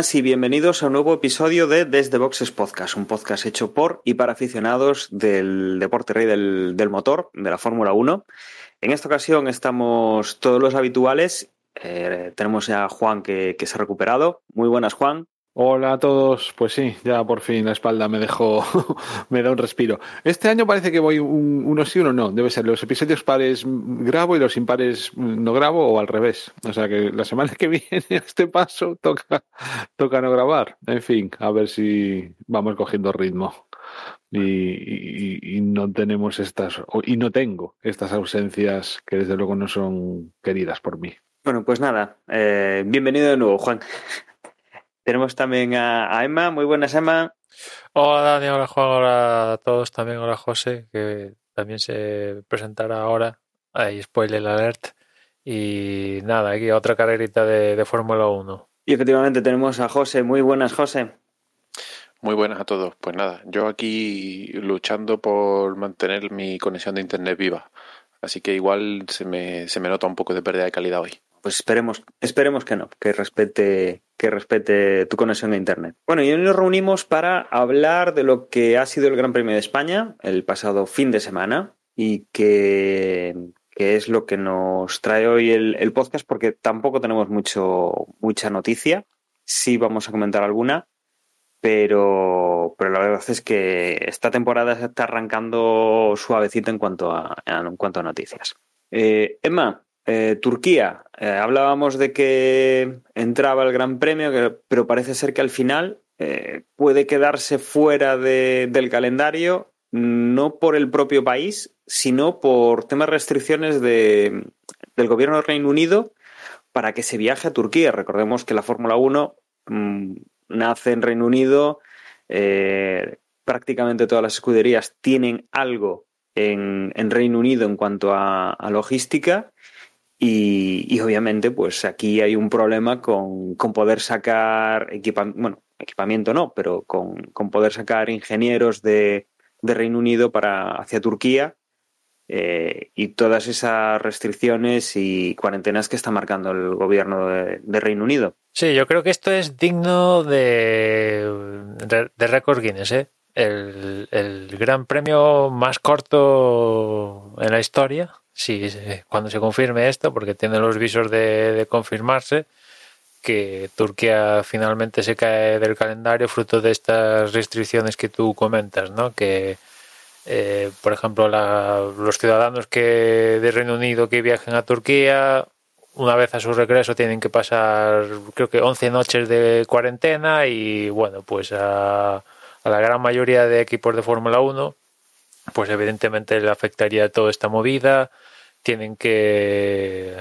y bienvenidos a un nuevo episodio de Desde Boxes Podcast, un podcast hecho por y para aficionados del deporte rey del, del motor, de la Fórmula 1. En esta ocasión estamos todos los habituales. Eh, tenemos ya a Juan que, que se ha recuperado. Muy buenas, Juan. Hola a todos, pues sí, ya por fin la espalda me dejó, me da un respiro. Este año parece que voy un, uno sí, uno no, debe ser los episodios pares grabo y los impares no grabo o al revés. O sea que la semana que viene a este paso toca, toca no grabar. En fin, a ver si vamos cogiendo ritmo y, no tenemos estas, y no tengo estas ausencias que desde luego no son queridas por mí. Bueno, pues nada, eh, bienvenido de nuevo, Juan. Tenemos también a, a, Emma. Muy buenas, Emma. Hola, Dani. Hola, Juan. Hola a todos. También hola, José, que también se presentará ahora. Ahí, spoiler alert. Y nada, aquí otra carrerita de, de Fórmula 1. Y efectivamente tenemos a José. Muy buenas, José. Muy buenas a todos. Pues nada, yo aquí luchando por mantener mi conexión de internet viva. Así que igual se me, se me nota un poco de pérdida de calidad hoy pues esperemos, esperemos que no, que respete, que respete tu conexión a internet. Bueno, y hoy nos reunimos para hablar de lo que ha sido el Gran Premio de España el pasado fin de semana y que, que es lo que nos trae hoy el, podcast, porque tampoco tenemos mucho, mucha noticia. Sí vamos a comentar alguna, pero, pero la verdad es que esta temporada se está arrancando suavecito en cuanto a, en cuanto a noticias. Eh, Emma, eh, Turquía, eh, hablábamos de que entraba el Gran Premio, pero parece ser que al final eh, puede quedarse fuera de, del calendario, no por el propio país, sino por temas de restricciones de, del gobierno del Reino Unido para que se viaje a Turquía. Recordemos que la Fórmula 1 mmm, nace en Reino Unido, prácticamente todas las escuderías tienen algo en, en Reino Unido en cuanto a logística. Y, obviamente, pues aquí hay un problema con, con poder sacar equipamiento, bueno, equipamiento no, pero con, con poder sacar ingenieros de, de, Reino Unido para hacia Turquía eh, y todas esas restricciones y cuarentenas que está marcando el gobierno de, de Reino Unido. Sí, yo creo que esto es digno de, de, de récord Guinness, ¿eh? El, gran premio más corto en la historia si cuando se confirme esto, porque tiene los visos de, de, confirmarse, que Turquía finalmente se cae del calendario fruto de estas restricciones que tú comentas, ¿no? Que, eh, por ejemplo, la, los ciudadanos que de Reino Unido que viajen a Turquía, una vez a su regreso tienen que pasar, creo que 11 noches de cuarentena y, bueno, pues a, a la gran mayoría de equipos de Fórmula 1 pues evidentemente le afectaría toda esta movida, tienen que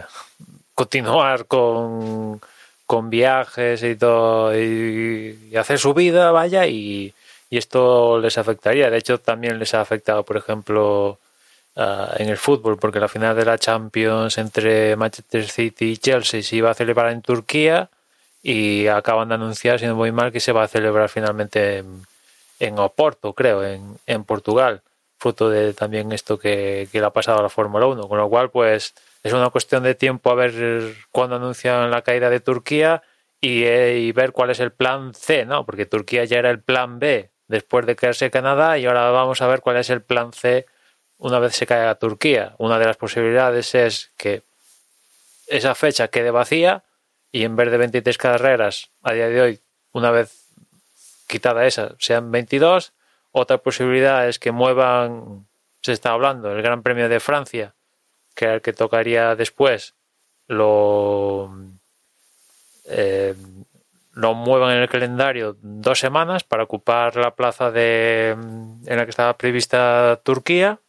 continuar con, con viajes y todo, y, hacer su vida, vaya, y, y, esto les afectaría. De hecho, también les ha afectado, por ejemplo, uh, en el fútbol, porque la final de la Champions entre Manchester City y Chelsea se iba a celebrar en Turquía y acaban de anunciar, si no voy mal, que se va a celebrar finalmente en, en Oporto, creo, en, en Portugal fruto de también esto que, que le ha pasado a la Fórmula 1. Con lo cual, pues es una cuestión de tiempo a ver cuándo anuncian la caída de Turquía y, eh, y, ver cuál es el plan C, ¿no? Porque Turquía ya era el plan B después de quedarse Canadá y ahora vamos a ver cuál es el plan C una vez se caiga Turquía. Una de las posibilidades es que esa fecha quede vacía y en vez de 23 carreras a día de hoy, una vez quitada esa, sean 22 otra posibilidad es que muevan, se está hablando, el Gran Premio de Francia, que era el que tocaría después, lo, eh, lo muevan en el calendario dos semanas para ocupar la plaza de, en la que estaba prevista Turquía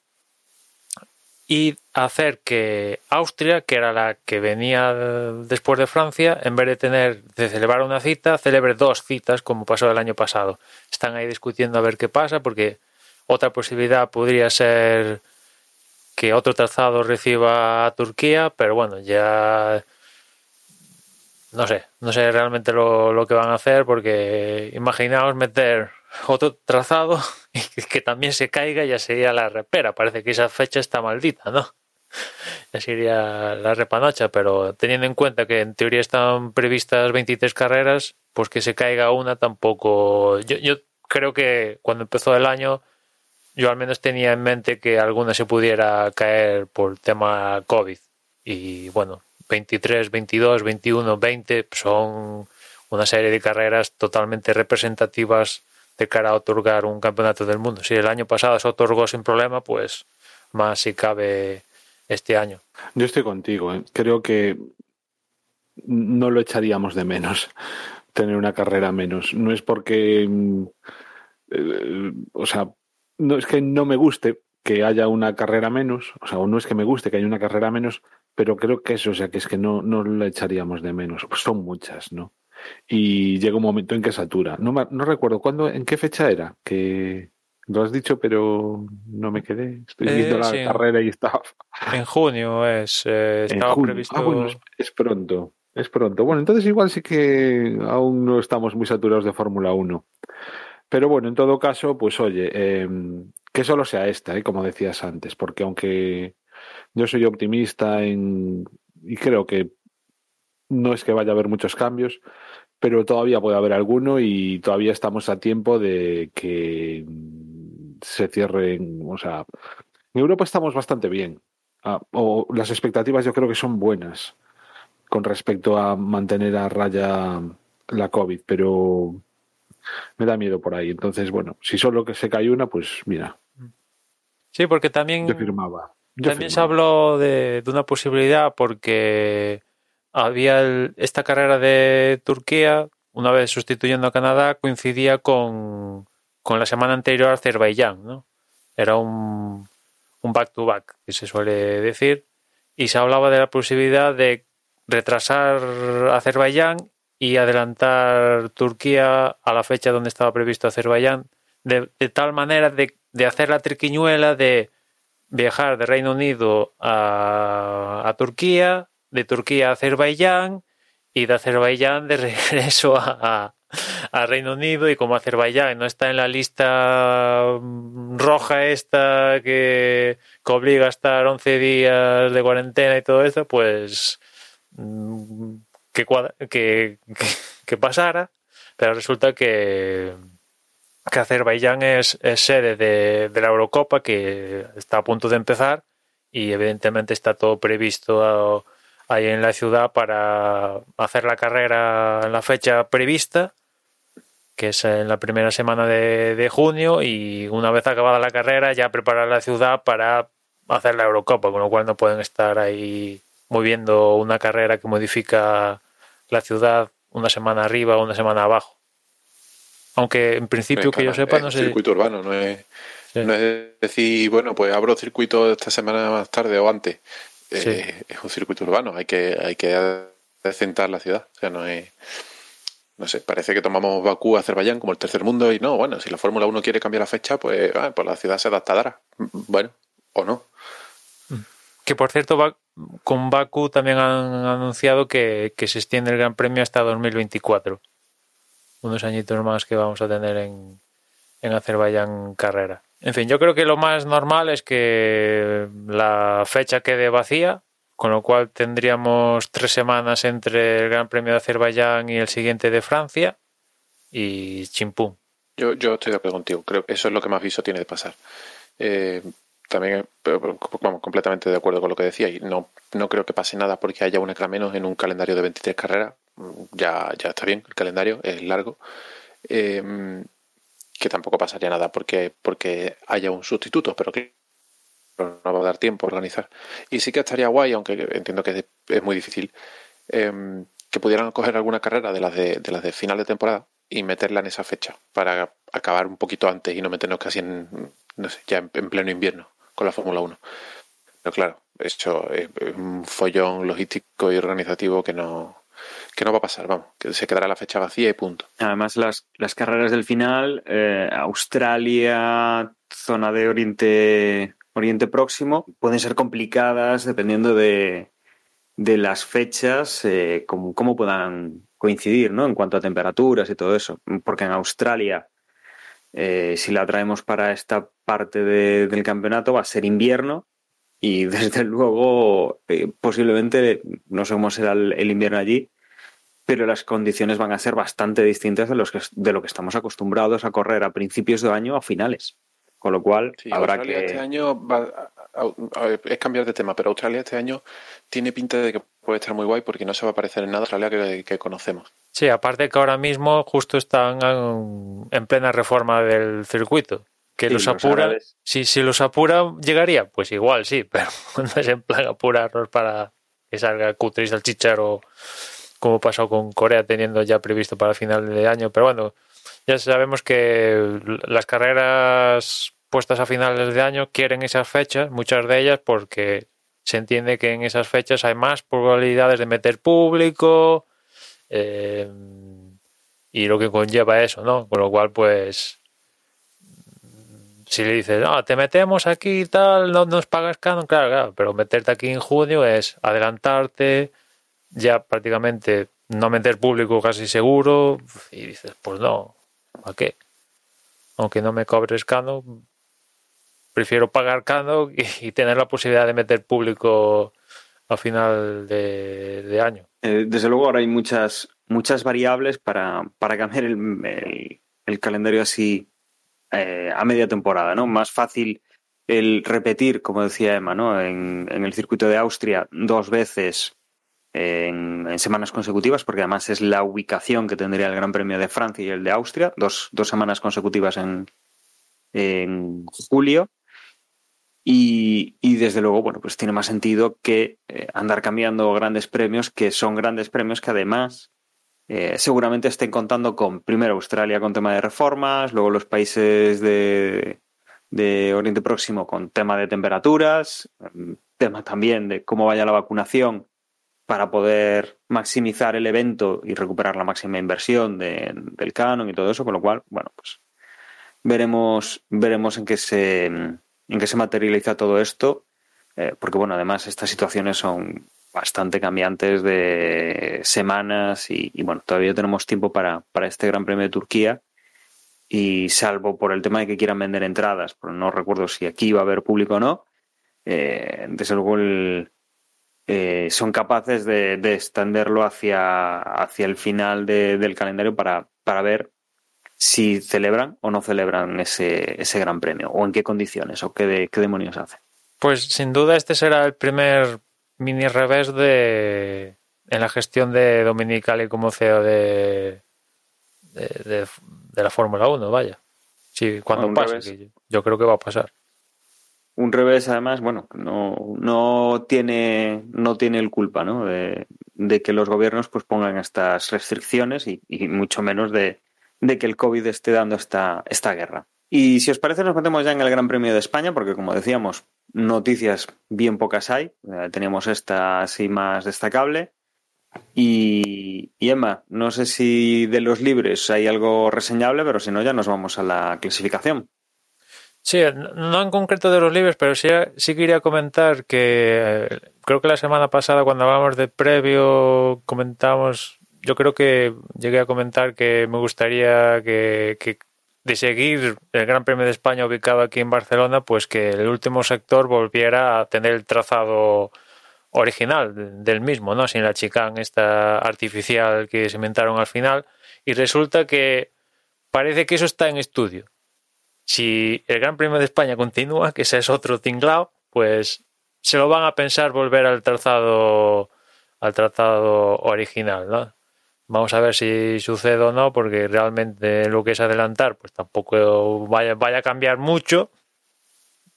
y hacer que Austria, que era la que venía después de Francia, en vez de tener de celebrar una cita, celebre dos citas como pasó el año pasado. Están ahí discutiendo a ver qué pasa porque otra posibilidad podría ser que otro trazado reciba a Turquía, pero bueno, ya no sé, no sé realmente lo, lo que van a hacer porque imaginaos meter otro trazado y que también se caiga ya sería la repera. Parece que esa fecha está maldita, ¿no? Ya sería la repanocha, pero teniendo en cuenta que en teoría están previstas 23 carreras, pues que se caiga una tampoco. Yo, yo creo que cuando empezó el año, yo al menos tenía en mente que alguna se pudiera caer por tema COVID. Y bueno, 23, 22, 21, 20 son una serie de carreras totalmente representativas de cara a otorgar un campeonato del mundo. Si el año pasado se otorgó sin problema, pues más si cabe este año. Yo estoy contigo. ¿eh? Creo que no lo echaríamos de menos tener una carrera menos. No es porque, eh, o sea, no es que no me guste que haya una carrera menos, o sea, no es que me guste que haya una carrera menos, pero creo que eso, o sea, que es que no, no la echaríamos de menos. Pues son muchas, ¿no? y llega un momento en que satura. No, no recuerdo cuándo, en qué fecha era, que lo has dicho, pero no me quedé. Estoy viendo la sí. carrera y está. En junio es, eh, estaba junio. previsto. Ah, bueno, es, es pronto. Es pronto. Bueno, entonces igual sí que aún no estamos muy saturados de Fórmula 1. Pero bueno, en todo caso, pues oye, eh, que solo sea esta, ¿eh? como decías antes, porque aunque yo soy optimista en, y creo que no es que vaya a haber muchos cambios, pero todavía puede haber alguno y todavía estamos a tiempo de que se cierren, o sea, en Europa estamos bastante bien, Ah, o las expectativas yo creo que son buenas con respecto a mantener a raya la COVID, pero me da miedo por ahí. Entonces, bueno, si solo que se cae una, pues mira, Sí, porque también, yo firmaba. Yo también se habló de, de una posibilidad porque había el- esta carrera de Turquía, una vez sustituyendo a Canadá, coincidía con, con la semana anterior a Azerbaiyán, ¿no? Era un, un back-to-back, que se suele decir, y se hablaba de la posibilidad de retrasar Azerbaiyán y adelantar Turquía a la fecha donde estaba previsto Azerbaiyán, de, tal manera de, de hacer la triquiñuela de viajar de Reino Unido a, a Turquía, de Turquía a Azerbaiyán y de Azerbaiyán de regreso a- a Reino Unido y como Azerbaiyán no está en la lista mm, roja esta que, que obliga a estar 11 días de cuarentena y todo eso, pues mm, que, pasara, pero resulta que, que Azerbaiyán es, es sede de, de la Eurocopa que está a punto de empezar y evidentemente está todo previsto ah, ahí en la ciudad para hacer la carrera en la fecha prevista que es en la primera semana de, de junio y una vez acabada la carrera ya preparar la ciudad para hacer la Eurocopa, con lo cual no pueden estar ahí moviendo una carrera que modifica la ciudad una semana arriba o una semana abajo. Aunque en principio Eh, que yo sepa es no un sé. circuito urbano, no es, Sí. no es decir, bueno, pues abro circuito esta semana más tarde o antes. Eh. Es un circuito urbano, hay que, hay que adecentar la ciudad. O sea, no es. No sé, parece que tomamos Bakú, Azerbaiyán como el tercer mundo y no, bueno, si la Fórmula 1 quiere cambiar la fecha, pues, ah, pues la ciudad se adaptará. Bueno, o no. Que por cierto, con Baku también han anunciado que, que se extiende el Gran Premio hasta 2024. Unos añitos más que vamos a tener en, en Azerbaiyán carrera. En fin, yo creo que lo más normal es que la fecha quede vacía, con lo cual tendríamos tres semanas entre el Gran Premio de Azerbaiyán y el siguiente de Francia y chimpum. Yo, yo estoy de acuerdo contigo, creo que eso es lo que más viso tiene de pasar. Eh, también, pero, vamos, completamente de acuerdo con lo que decía y no, no creo que pase nada porque haya una menos en un calendario de 23 carreras. Mm, Ya, ya está bien, el calendario es largo. Eh, que tampoco pasaría nada porque, porque haya un sustituto, pero que no va a dar tiempo a organizar. Y sí que estaría guay, aunque entiendo que es, muy difícil, eh, que pudieran coger alguna carrera de las de, de las de final de temporada y meterla en esa fecha para acabar un poquito antes y no meternos casi en, no sé, ya en, en pleno invierno con la Fórmula 1. Pero claro, eso es un follón logístico y organizativo que no, que no va a pasar, vamos, que se quedará la fecha vacía y punto. Además, las, las carreras del final, eh, Australia, zona de Oriente Oriente Próximo pueden ser complicadas dependiendo de, de las fechas, eh, cómo, puedan coincidir, ¿no? En cuanto a temperaturas y todo eso. Porque en Australia, eh, si la traemos para esta parte de- del campeonato, va a ser invierno y desde luego eh, posiblemente, no sé cómo será el, el invierno allí, pero las condiciones van a ser bastante distintas de, los que, de lo que estamos acostumbrados a correr a principios de año a finales. Con lo cual, Sí, habrá Australia que... este año va a- a- a- es cambiar de tema, pero Australia este año tiene pinta de que puede estar muy guay porque no se va a parecer en nada a Australia que, que conocemos. Sí, aparte que ahora mismo justo están en, en plena reforma del circuito. Que Sí, los apura, si, si los apura, llegaría, pues igual sí, pero no es en plan apurarlos para que salga cutre y salchichar o como pasó con Corea teniendo ya previsto para final de año. Pero bueno, ya sabemos que las carreras puestas a finales de año quieren esas fechas, muchas de ellas porque se entiende que en esas fechas hay más probabilidades de meter público, eh, y lo que conlleva eso, ¿no? Con lo cual, pues, si le dices, no, te metemos aquí y tal, no nos pagas canon, claro, claro, pero meterte aquí en junio es adelantarte, ya prácticamente no meter público casi seguro, y dices, pues no, ¿a qué? Aunque no me cobres canon, prefiero pagar canon y, tener la posibilidad de meter público a final de, año. Eh, desde luego ahora hay muchas, muchas variables para, para cambiar el, el- calendario así eh, a media temporada, ¿no? Más fácil el repetir, como decía Emma, ¿no? En el circuito de Austria dos veces en, semanas consecutivas, porque además es la ubicación que tendría el Gran Premio de Francia y el de Austria, dos, dos semanas consecutivas en, en julio. Y, y, desde luego, bueno, pues tiene más sentido que eh, andar cambiando grandes premios, que son grandes premios que además eh, seguramente estén contando con, primero, Australia con tema de reformas, luego los países de, de Oriente Próximo con tema de temperaturas, tema también de cómo vaya la vacunación para poder maximizar el evento y recuperar la máxima inversión de, del canon y todo eso, con lo cual, bueno, pues veremos, veremos en qué se en qué se materializa todo esto, eh, porque bueno, además estas situaciones son bastante cambiantes de semanas y, y, bueno, todavía tenemos tiempo para, para este Gran Premio de Turquía. Y salvo por el tema de que quieran vender entradas, pero no recuerdo si aquí va a haber público o no, eh, desde luego el, eh, son capaces de, de, extenderlo hacia, hacia el final de, del calendario para, para ver si celebran o no celebran ese, ese gran premio o en qué condiciones o qué, de, qué demonios hacen. Pues sin duda este será el primer mini revés de en la gestión de Dominicali como CEO de, de, de, de la Fórmula 1, vaya. Sí, cuando pase, yo creo que va a pasar. Un revés, además, bueno, no, no tiene, no tiene el culpa, ¿no? De, que los gobiernos pues pongan estas restricciones y, mucho menos de, que el COVID esté dando esta, esta guerra. Y si os parece, nos metemos ya en el Gran Premio de España, porque como decíamos, noticias bien pocas hay. Eh, teníamos esta así más destacable. Y, Emma, no sé si de los libres hay algo reseñable, pero si no, ya nos vamos a la clasificación. Sí, no en concreto de los libres, pero sí, sí quería comentar que eh, creo que la semana pasada cuando hablamos de previo comentamos yo creo que llegué a comentar que me gustaría que, que, de seguir el Gran Premio de España ubicado aquí en Barcelona, pues que el último sector volviera a tener el trazado original del mismo, ¿no? Sin la chicane esta artificial que se inventaron al final. Y resulta que parece que eso está en estudio. Si el Gran Premio de España continúa, que ese es otro tinglao, pues se lo van a pensar volver al trazado al trazado original, ¿no? Vamos a ver si sucede o no, porque realmente lo que es adelantar, pues tampoco vaya, vaya a cambiar mucho,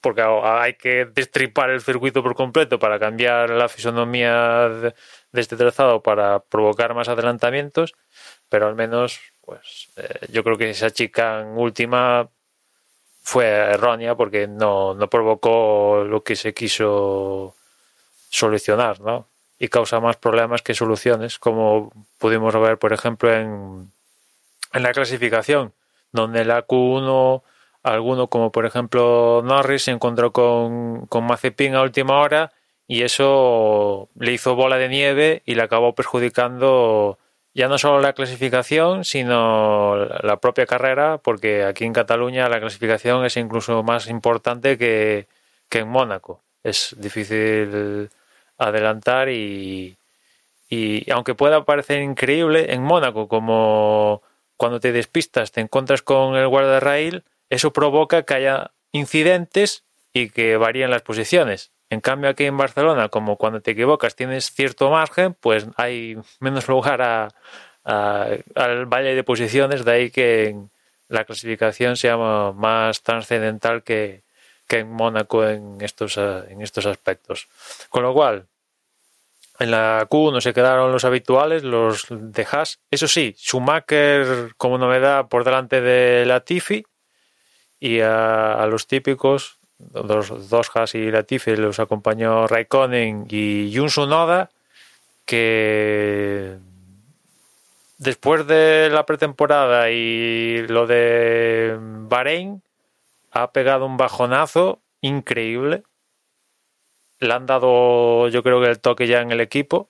porque hay que destripar el circuito por completo para cambiar la fisonomía de, este trazado para provocar más adelantamientos, pero al menos, pues eh, yo creo que esa chica en última fue errónea porque no, no provocó lo que se quiso solucionar, ¿no? y causa más problemas que soluciones, como pudimos ver, por ejemplo, en, en la clasificación, donde la Q1 alguno como por ejemplo Norris se encontró con, con Mazepin a última hora y eso le hizo bola de nieve y le acabó perjudicando ya no solo la clasificación, sino la propia carrera, porque aquí en Cataluña la clasificación es incluso más importante que, que en Mónaco. Es difícil adelantar y, y aunque pueda parecer increíble, en Mónaco, como cuando te despistas te encuentras con el guarda rail, eso provoca que haya incidentes y que varíen las posiciones. En cambio, aquí en Barcelona, como cuando te equivocas tienes cierto margen, pues hay menos lugar a, al valle de posiciones, de ahí que la clasificación sea más trascendental que, que en Mónaco en estos, en estos aspectos. Con lo cual, en la Q1 se quedaron los habituales, los de Haas. Eso sí, Schumacher como novedad por delante de Latifi y a, los típicos, dos Haas y Latifi los acompañó Raikkonen y Jun Noda, que después de la pretemporada y lo de Bahrein ha pegado un bajonazo increíble. Le han dado, yo creo que el toque ya en el equipo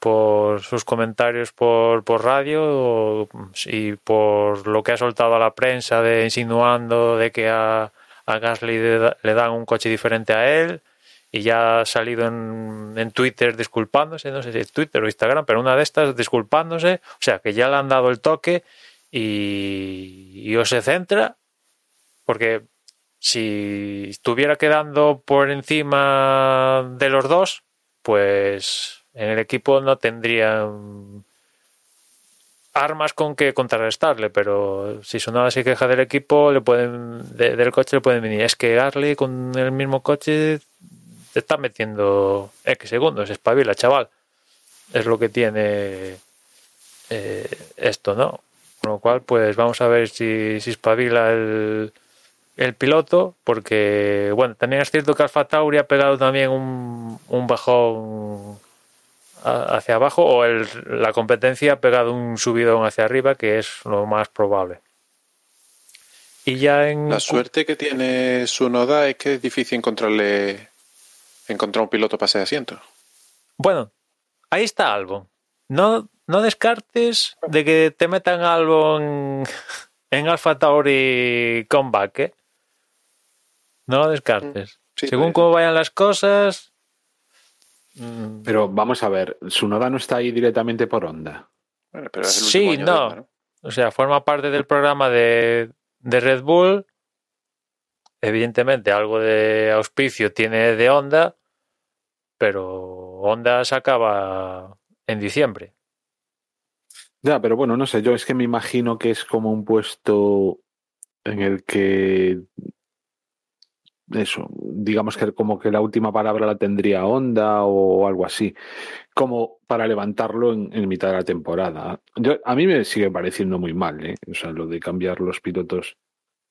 por sus comentarios por, por radio y por lo que ha soltado a la prensa de insinuando de que a, a Gasly le dan un coche diferente a él y ya ha salido en, en, Twitter disculpándose, no sé si es Twitter o Instagram, pero una de estas disculpándose, o sea que ya le han dado el toque y, y o se centra, porque si estuviera quedando por encima de los dos, pues en el equipo no tendrían armas con que contrarrestarle, pero si Sonada se queja del equipo, le pueden del coche le pueden venir. Es que Garley con el mismo coche te está metiendo X segundos, espabila, chaval. Es lo que tiene eh, esto, ¿no? Con lo cual, pues vamos a ver si, si espabila el, el piloto, porque, bueno, también es cierto que Alfa Tauri ha pegado también un, un bajón hacia abajo o el, la competencia ha pegado un subidón hacia arriba, que es lo más probable. Y ya en... La suerte que tiene su noda es que es difícil encontrarle encontrar un piloto para ese asiento. Bueno, ahí está Albon. No, no descartes de que te metan Albon en Alfa Tauri Comeback, ¿eh? No lo descartes. Mm, Según cómo vayan las cosas. Mm. Pero vamos a ver, su noda no está ahí directamente por onda. sí, no. O sea, forma parte del programa de, de Red Bull. Evidentemente, algo de auspicio tiene de onda, pero Honda se acaba en diciembre. Ya, pero bueno, no sé, yo es que me imagino que es como un puesto en el que eso, digamos que como que la última palabra la tendría Honda o algo así, como para levantarlo en, mitad de la temporada. Yo, a mí me sigue pareciendo muy mal, ¿eh? o sea, lo de cambiar los pilotos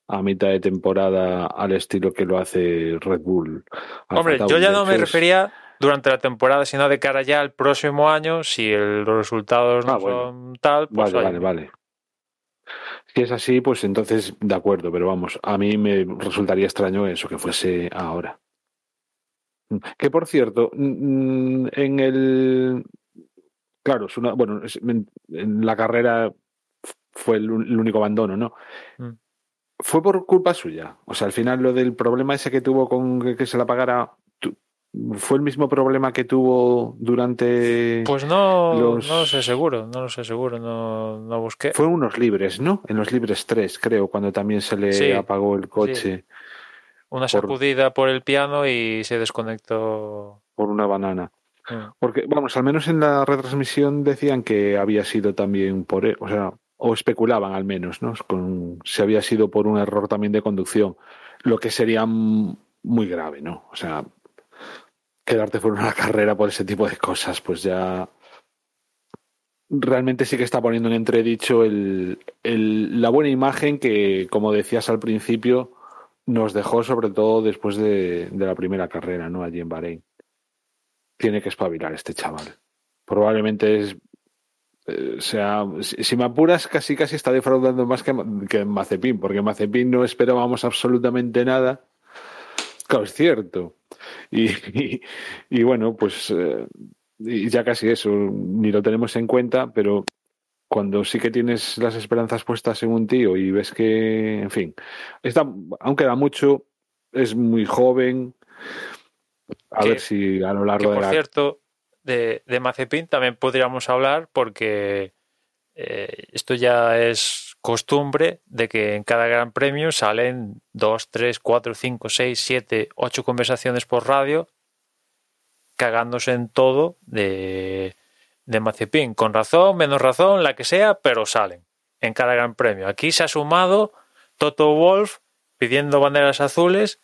a mitad de temporada al estilo que lo hace Red Bull. Hombre, yo ya no me refería durante la temporada, sino de cara ya al próximo año, si los resultados no ah, son tal, pues vale, vale, vale. Si es así, pues entonces de acuerdo, pero vamos, a mí me resultaría extraño eso, que fuese ahora. Que por cierto, en el. Claro, es una, bueno, en la carrera fue el, único abandono, ¿no? Mm. Fue por culpa suya. O sea, al final lo del problema ese que tuvo con que se la pagara ¿Fue el mismo problema que tuvo durante.? Pues no, no lo sé seguro, no lo sé seguro, no, no busqué. Fue unos libres, ¿no? En los libres 3, creo, cuando también se le apagó el coche. Una sacudida por el piano y se desconectó. Por una banana. Mm. Porque, vamos, al menos en la retransmisión decían que había sido también por. E, o sea, o especulaban al menos, ¿no? Con, si había sido por un error también de conducción. Lo que sería muy grave, ¿no? O sea, quedarte fuera una carrera por ese tipo de cosas, pues ya realmente sí que está poniendo en entredicho el, la buena imagen que, como decías al principio, nos dejó sobre todo después de, la primera carrera, ¿no? Allí en Bahrein. Tiene que espabilar este chaval. Probablemente es eh, o sea, si, si me apuras, casi casi está defraudando más que, que Mazepin, porque Mazepin no esperábamos absolutamente nada. Claro, es cierto. Y, y, y bueno, pues eh, y ya casi eso, ni lo tenemos en cuenta, pero cuando sí que tienes las esperanzas puestas en un tío y ves que, en fin, está, aún queda mucho, es muy joven. A Que- ver si a lo Que largo de por la cierto, de, de Mazepin también podríamos hablar porque eh, esto ya es costumbre de que en cada gran premio salen dos, tres, cuatro, cinco, seis, siete, ocho conversaciones por radio cagándose en todo de, de Mazepin. Con razón, menos razón, la que sea, pero salen en cada gran premio. Aquí se ha sumado Toto Wolf pidiendo banderas azules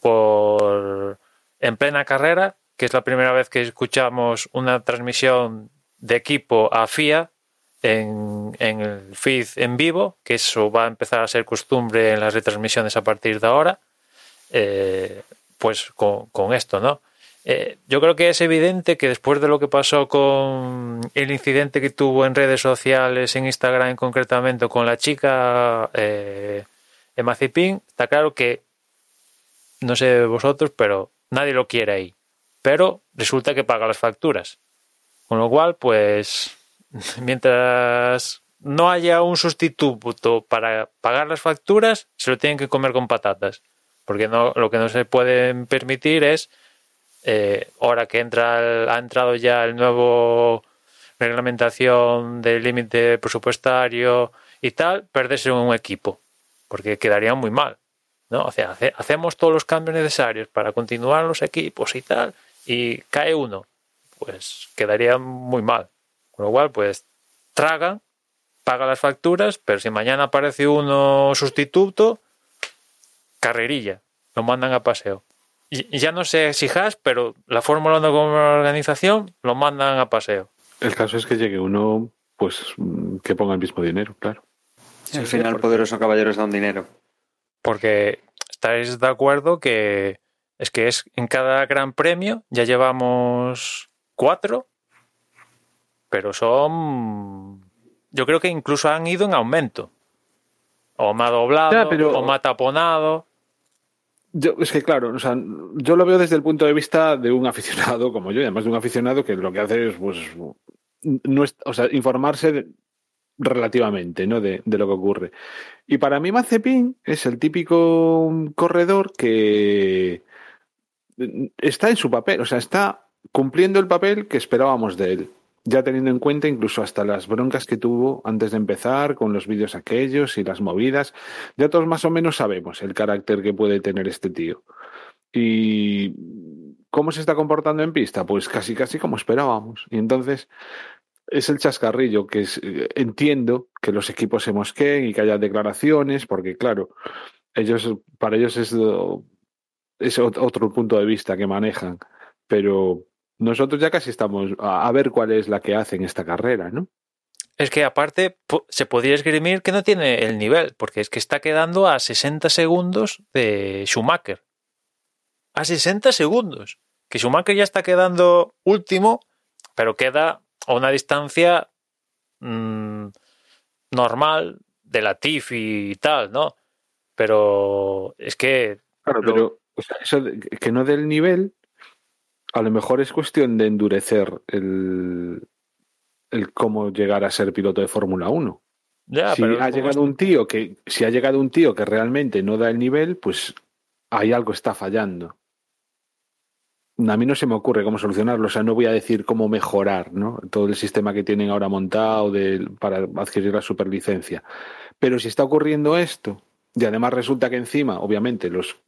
por en plena carrera, que es la primera vez que escuchamos una transmisión de equipo a FIA en, en el feed en vivo, que eso va a empezar a ser costumbre en las retransmisiones a partir de ahora, eh, pues con, esto, ¿no? Eh, yo creo que es evidente que después de lo que pasó con el incidente que tuvo en redes sociales, en Instagram concretamente, con la chica eh, en Mazepin, está claro que, no sé vosotros, pero nadie lo quiere ahí. Pero resulta que paga las facturas. Con lo cual, pues, mientras no haya un sustituto para pagar las facturas, se lo tienen que comer con patatas. Porque no, lo que no se pueden permitir es eh, ahora que entra el- ha entrado ya el nuevo reglamentación del límite presupuestario y tal, perderse un equipo, porque quedaría muy mal. ¿no? O sea, hace- hacemos todos los cambios necesarios para continuar los equipos y tal, y cae uno, pues quedaría muy mal. Con lo cual, pues tragan, paga las facturas, pero si mañana aparece uno sustituto, carrerilla, lo mandan a paseo. Y y ya no sé si pero la Fórmula 1 como organización lo mandan a paseo. El caso es que llegue uno, pues que ponga el mismo dinero, claro. Al final, poderoso caballeros da un dinero. Porque estáis de acuerdo que es que es en cada gran premio ya llevamos cuatro, pero son. Yo creo que incluso han ido en aumento. O me ha doblado, Ya, pero- o me ha taponado. Yo, es que claro, o sea, yo lo veo desde el punto de vista de un aficionado como yo, y además de un aficionado que lo que hace es, pues, no es, o sea, informarse de- relativamente, ¿no? De, de lo que ocurre. Y para mí Mazepin es el típico corredor que está en su papel, o sea, está cumpliendo el papel que esperábamos de él. Ya teniendo en cuenta incluso hasta las broncas que tuvo antes de empezar con los vídeos aquellos y las movidas, ya todos más o menos sabemos el carácter que puede tener este tío. ¿Y cómo se está comportando en pista? Pues casi, casi como esperábamos. Y entonces es el chascarrillo que eh, entiendo que los equipos se mosqueen y que haya declaraciones, porque claro, ellos, para ellos es, otro punto de vista que manejan, pero nosotros ya casi estamos a, ver cuál es la que hacen esta carrera, ¿no? Es que aparte se podría esgrimir que no tiene el nivel, porque es que está quedando a 60 segundos de Schumacher. A 60 segundos. Que Schumacher ya está quedando último, pero queda a una distancia mm, normal de la TIF y tal, ¿no? Pero es que Claro, Lo- pero o sea, eso de- que no del nivel, a lo mejor es cuestión de endurecer el, el cómo llegar a ser piloto de Fórmula 1. ya, si pero ha llegado un tío que, si ha llegado un tío que realmente no da el nivel, pues ahí algo está fallando. A mí no se me ocurre cómo solucionarlo, o sea, no voy a decir cómo mejorar, ¿no? Todo el sistema que tienen ahora montado de, para adquirir la superlicencia. Pero si está ocurriendo esto, y además resulta que encima, obviamente, los, los ¿qui- qui-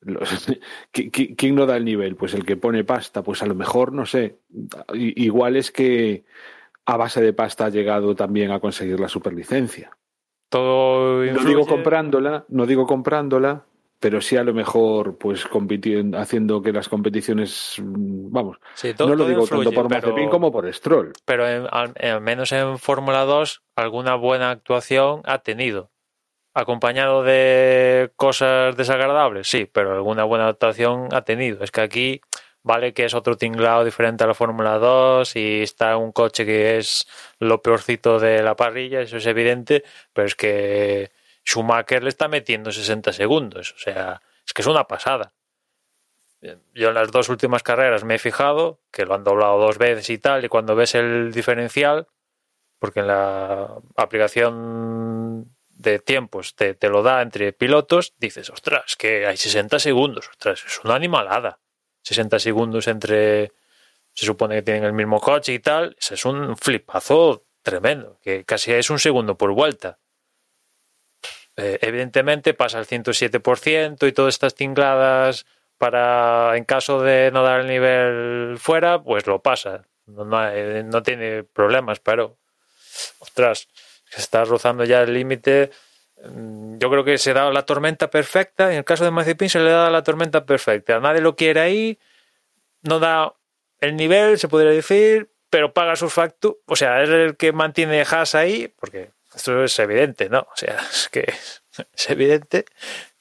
¿quién no da el nivel? Pues el que pone pasta, pues a lo mejor, no sé, igual es que a base de pasta ha llegado también a conseguir la superlicencia. todo No digo comprándola, no digo comprándola, pero sí a lo mejor pues compitiendo, haciendo que las competiciones, mm, vamos, Sí, todo- no lo digo influye, tanto por pero- Mazepin como por Stroll. pero en- al, al menos en Fórmula 2 alguna buena actuación ha tenido. Acompañado de cosas desagradables, sí, pero alguna buena actuación ha tenido. Es que aquí vale que es otro tinglado diferente a la Fórmula 2 y está un coche que es lo peorcito de la parrilla, eso es evidente, pero es que Schumacher le está metiendo 60 segundos, o sea, es que es una pasada. Yo en las dos últimas carreras me he fijado que lo han doblado dos veces y tal, y cuando ves el diferencial, porque en la aplicación de tiempos te, te lo da entre pilotos, dices, ostras, que hay 60 segundos, ostras, es una animalada. 60 segundos entre, se supone que tienen el mismo coche y tal, es un flipazo tremendo, que casi es un segundo por vuelta. Eh, evidentemente pasa el 107% y todas estas tingladas para, en caso de no dar el nivel fuera, pues lo pasa. No, no, tiene problemas, pero, ostras, se está rozando ya el límite. Mm, yo creo que se da la tormenta perfecta. En el caso de Mazepin se le da la tormenta perfecta. Nadie lo quiere ahí. No da el nivel, se podría decir, pero paga sus facturas. O sea, es el que mantiene Haas ahí, porque esto es evidente, ¿no? O sea, es que es evidente.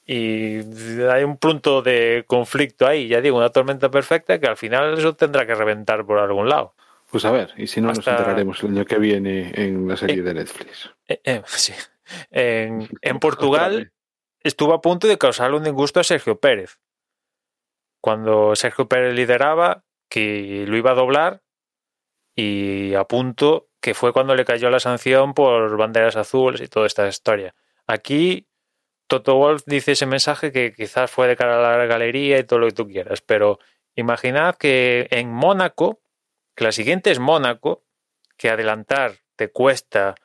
Y hay un punto de conflicto ahí, ya digo, una tormenta perfecta que al final eso tendrá que reventar por algún lado. Pues a ver, y si no nos enteraremos el año que viene en la serie de Netflix. Eh, eh, sí. En, en Portugal estuvo a punto de causarle un disgusto a Sergio Pérez. Cuando Sergio Pérez lideraba, que lo iba a doblar, y a punto que fue cuando le cayó la sanción por banderas azules y toda esta historia. Aquí Toto Wolf dice ese mensaje que quizás fue de cara a la galería y todo lo que tú quieras, pero imaginad que en Mónaco, que la siguiente es Mónaco, que adelantar te cuesta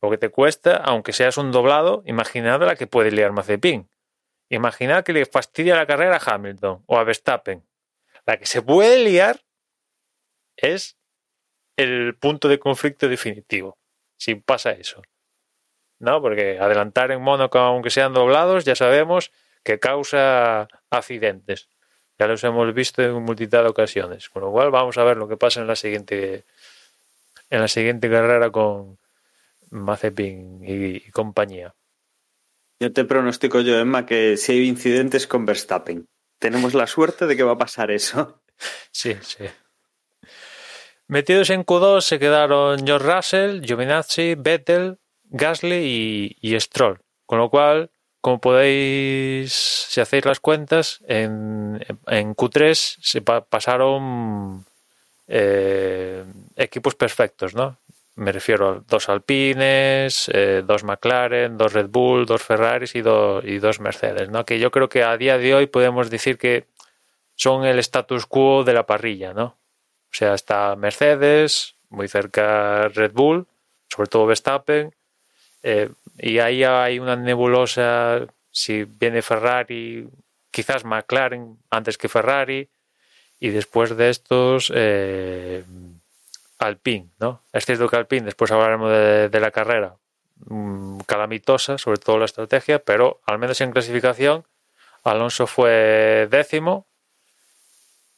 lo que te cuesta, aunque seas un doblado, imaginad la que puede liar Mazepin. Imaginad que le fastidia la carrera a Hamilton o a Verstappen. La que se puede liar es el punto de conflicto definitivo, si pasa eso. ¿no? Porque adelantar en Mónaco, aunque sean doblados, ya sabemos que causa accidentes. Ya los hemos visto en multitud de ocasiones. Con lo cual vamos a ver lo que pasa en la siguiente en la siguiente carrera con Mazepin y, compañía. Yo te pronostico yo, Emma, que si hay incidentes con Verstappen, tenemos la suerte de que va a pasar eso. Sí, sí. Metidos en Q2 se quedaron George Russell, Giovinazzi, Vettel, Gasly y, Stroll. Con lo cual, como podéis, si hacéis las cuentas, en, en Q3 se pasaron eh, equipos perfectos, ¿no? Me refiero a dos Alpines, eh, dos McLaren, dos Red Bull, dos Ferraris y, y dos Mercedes, ¿no? Que yo creo que a día de hoy podemos decir que son el status quo de la parrilla, ¿no? O sea, está Mercedes, muy cerca Red Bull, sobre todo Verstappen, eh, y ahí hay una nebulosa, si viene Ferrari, quizás McLaren antes que Ferrari, y después de estos eh, Alpine, ¿no? Es cierto que Alpine, después hablaremos de, la carrera, mm, calamitosa, sobre todo la estrategia, pero al menos en clasificación, Alonso fue décimo.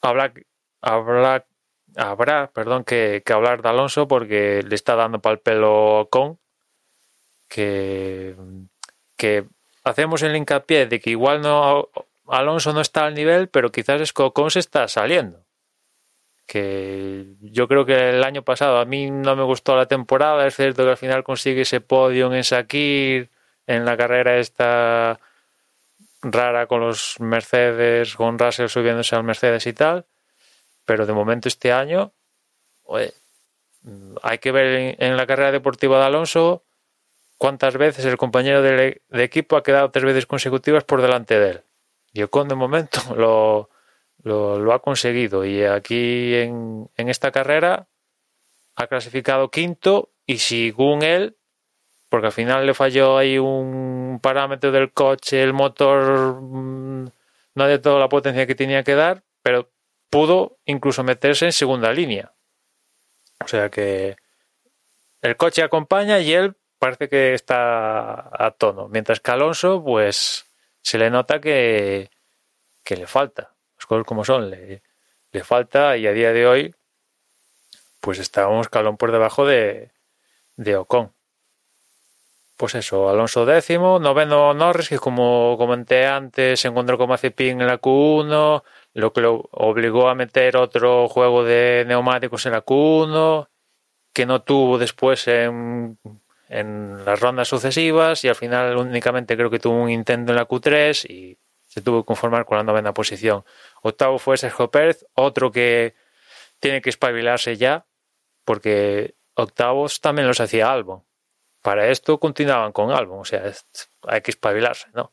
Habrá, habrá, habrá perdón, que, que hablar de Alonso porque le está dando pal pelo con que, hacemos el hincapié de que igual no Alonso no está al nivel, pero quizás es Ocon se está saliendo. Que yo creo que el año pasado a mí no me gustó la temporada, es cierto que al final consigue ese podio en Sakir, en la carrera esta rara con los Mercedes, con Russell subiéndose al Mercedes y tal, pero de momento este año hay que ver en la carrera deportiva de Alonso cuántas veces el compañero de, equipo ha quedado tres veces consecutivas por delante de él. Y Ocon de momento lo, lo, ha conseguido y aquí en, en, esta carrera ha clasificado quinto y según él, porque al final le falló ahí un parámetro del coche, el motor mm, no de toda la potencia que tenía que dar, pero pudo incluso meterse en segunda línea. O sea que el coche acompaña y él parece que está a tono. Mientras que Alonso, pues se le nota que, que le falta. Las cosas como son, le, le falta y a día de hoy, pues está un escalón por debajo de, de Ocon. Pues eso, Alonso décimo, noveno Norris, que como comenté antes, se encontró con Mazepin en la Q1, lo que lo obligó a meter otro juego de neumáticos en la Q1, que no tuvo después en, en las rondas sucesivas y al final únicamente creo que tuvo un intento en la Q3 y se tuvo que conformar con la novena posición. Octavo fue Sergio Pérez, otro que tiene que espabilarse ya, porque octavos también los hacía Albon. Para esto continuaban con Albon, o sea, hay que espabilarse, ¿no?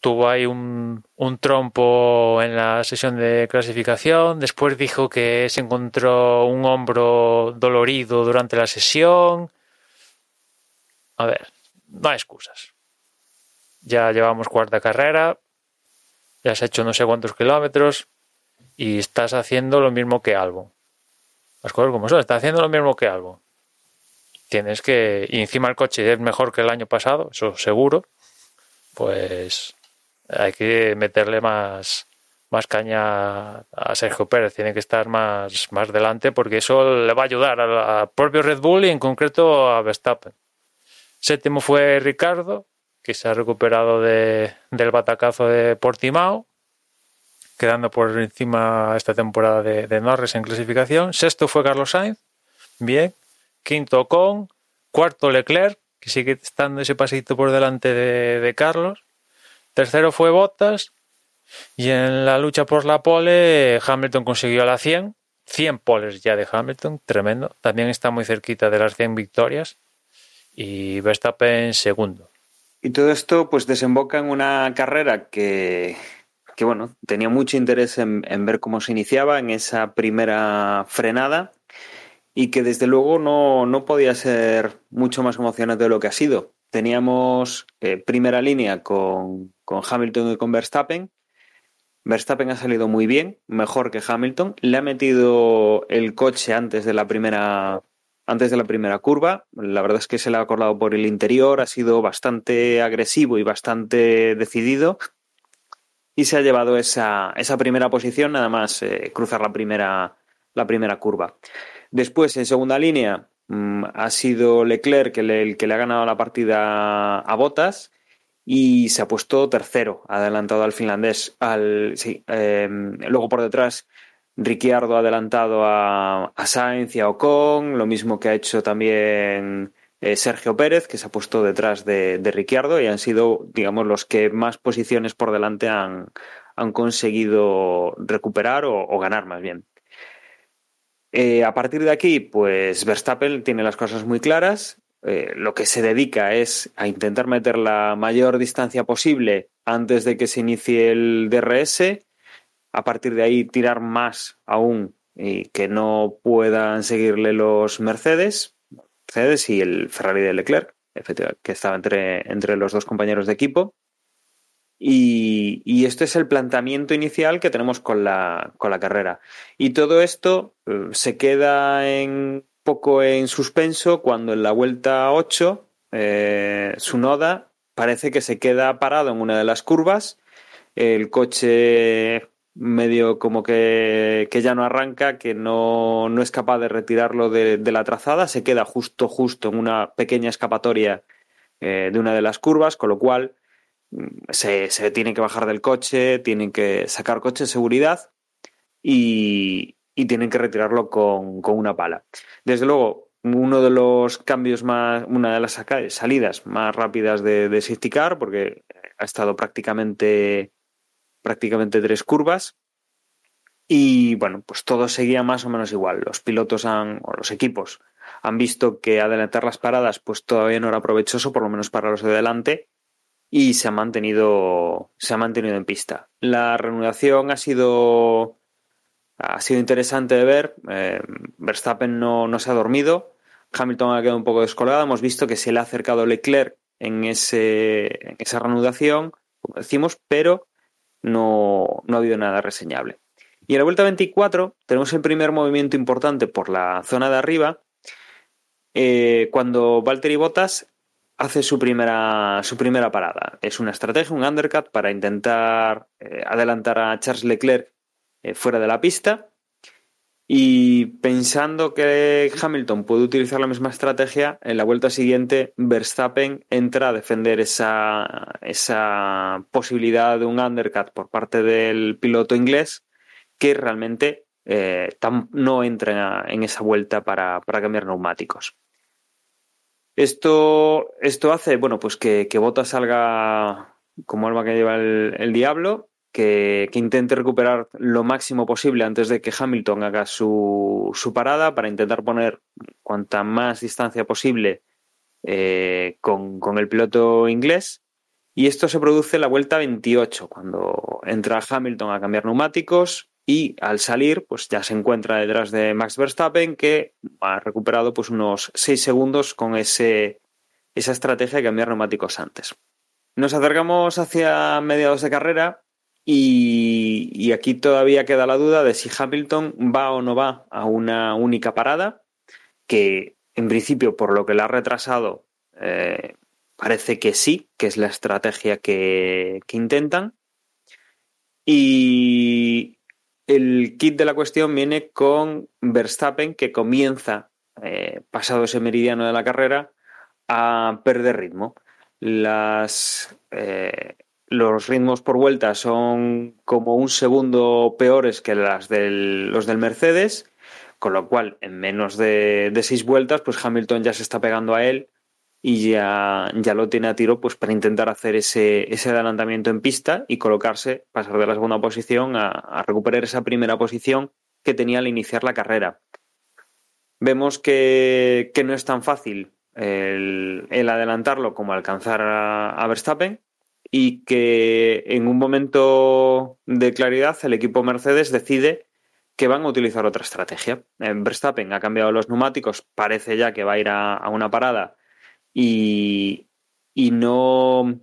Tuvo ahí un, un trompo en la sesión de clasificación, después dijo que se encontró un hombro dolorido durante la sesión. A ver, no hay excusas. Ya llevamos cuarta carrera, ya has hecho no sé cuántos kilómetros y estás haciendo lo mismo que Albon. Las cosas como son, estás haciendo lo mismo que Albon. Tienes que, encima el coche es mejor que el año pasado, eso seguro, pues hay que meterle más, más caña a Sergio Pérez, tiene que estar más, más delante porque eso le va a ayudar al propio Red Bull y en concreto a Verstappen. Séptimo fue Ricardo, que se ha recuperado de, del batacazo de Portimao, quedando por encima esta temporada de, de, Norris en clasificación. Sexto fue Carlos Sainz, bien. Quinto Con, cuarto Leclerc, que sigue estando ese pasito por delante de, de Carlos. Tercero fue Bottas. Y en la lucha por la pole, Hamilton consiguió la 100. 100 poles ya de Hamilton, tremendo. También está muy cerquita de las 100 victorias. Y Verstappen segundo. Y todo esto pues desemboca en una carrera que, que bueno, tenía mucho interés en, ver cómo se iniciaba en esa primera frenada y que desde luego no, no podía ser mucho más emocionante de lo que ha sido. Teníamos eh, primera línea con, con Hamilton y con Verstappen. Verstappen ha salido muy bien, mejor que Hamilton. Le ha metido el coche antes de la primera antes de la primera curva. La verdad es que se le ha acordado por el interior, ha sido bastante agresivo y bastante decidido. Y se ha llevado esa, esa primera posición, nada más eh, cruzar la primera, la primera curva. Después, en segunda línea, mmm, ha sido Leclerc el, que le ha ganado la partida a Botas y se ha puesto tercero, adelantado al finlandés. Al, sí, eh, luego por detrás Ricciardo ha adelantado a, a Sainz y a Ocon, lo mismo que ha hecho también eh, Sergio Pérez, que se ha puesto detrás de, de, Ricciardo y han sido, digamos, los que más posiciones por delante han, conseguido recuperar o, o ganar más bien. Eh, a partir de aquí, pues Verstappen tiene las cosas muy claras. Eh, lo que se dedica es a intentar meter la mayor distancia posible antes de que se inicie el DRS a partir de ahí tirar más aún y que no puedan seguirle los Mercedes, Mercedes y el Ferrari de Leclerc, que estaba entre, entre los dos compañeros de equipo. Y, y, este es el planteamiento inicial que tenemos con la, con la carrera. Y todo esto eh, se queda en poco en suspenso cuando en la vuelta 8 eh, Sunoda parece que se queda parado en una de las curvas. El coche medio como que, que, ya no arranca, que no, no es capaz de retirarlo de, la trazada, se queda justo, justo en una pequeña escapatoria eh, de una de las curvas, con lo cual mm, se, se tiene que bajar del coche, tienen que sacar coche de seguridad y, y tienen que retirarlo con, con, una pala. Desde luego, uno de los cambios más, una de las salidas más rápidas de, de porque ha estado prácticamente prácticamente tres curvas. Y bueno, pues todo seguía más o menos igual. Los pilotos han, o los equipos han visto que adelantar las paradas pues todavía no era provechoso, por lo menos para los de delante, y se ha mantenido, se ha mantenido en pista. La reanudación ha sido, ha sido interesante de ver. Eh, Verstappen no, no se ha dormido. Hamilton ha quedado un poco descolgado. Hemos visto que se le ha acercado Leclerc en, ese, en esa reanudación, como decimos, pero no, no ha habido nada reseñable. Y en la vuelta 24 tenemos el primer movimiento importante por la zona de arriba, eh, cuando Valtteri Bottas hace su primera, su primera parada. Es una estrategia, un undercut para intentar eh, adelantar a Charles Leclerc eh, fuera de la pista. Y pensando que Hamilton puede utilizar la misma estrategia, en la vuelta siguiente Verstappen entra a defender esa, esa posibilidad de un undercut por parte del piloto inglés que realmente eh, no entra en esa vuelta para, cambiar neumáticos. Esto, esto hace, bueno, pues que, que Bota salga como alma que lleva el, diablo, que, intente recuperar lo máximo posible antes de que Hamilton haga su, su parada para intentar poner cuanta más distancia posible eh, con, con, el piloto inglés. Y esto se produce en la vuelta 28, cuando entra Hamilton a cambiar neumáticos y al salir, pues ya se encuentra detrás de Max Verstappen, que ha recuperado pues unos 6 segundos con ese, esa estrategia de cambiar neumáticos antes. Nos acercamos hacia mediados de carrera y, aquí todavía queda la duda de si Hamilton va o no va a una única parada, que en principio por lo que le ha retrasado eh, parece que sí, que es la estrategia que, que intentan. Y, el kit de la cuestión viene con Verstappen, que comienza, eh, pasado ese meridiano de la carrera, a perder ritmo. Las, eh, los ritmos por vuelta son como un segundo peores que las del, los del Mercedes, con lo cual en menos de, seis vueltas, pues Hamilton ya se está pegando a él y ya, ya lo tiene a tiro pues para intentar hacer ese, ese adelantamiento en pista y colocarse, pasar de la segunda posición a, recuperar esa primera posición que tenía al iniciar la carrera. Vemos que, no es tan fácil el, adelantarlo como alcanzar a, Verstappen y que en un momento de claridad el equipo Mercedes decide que van a utilizar otra estrategia. Verstappen ha cambiado los neumáticos, parece ya que va a ir a una parada y, no,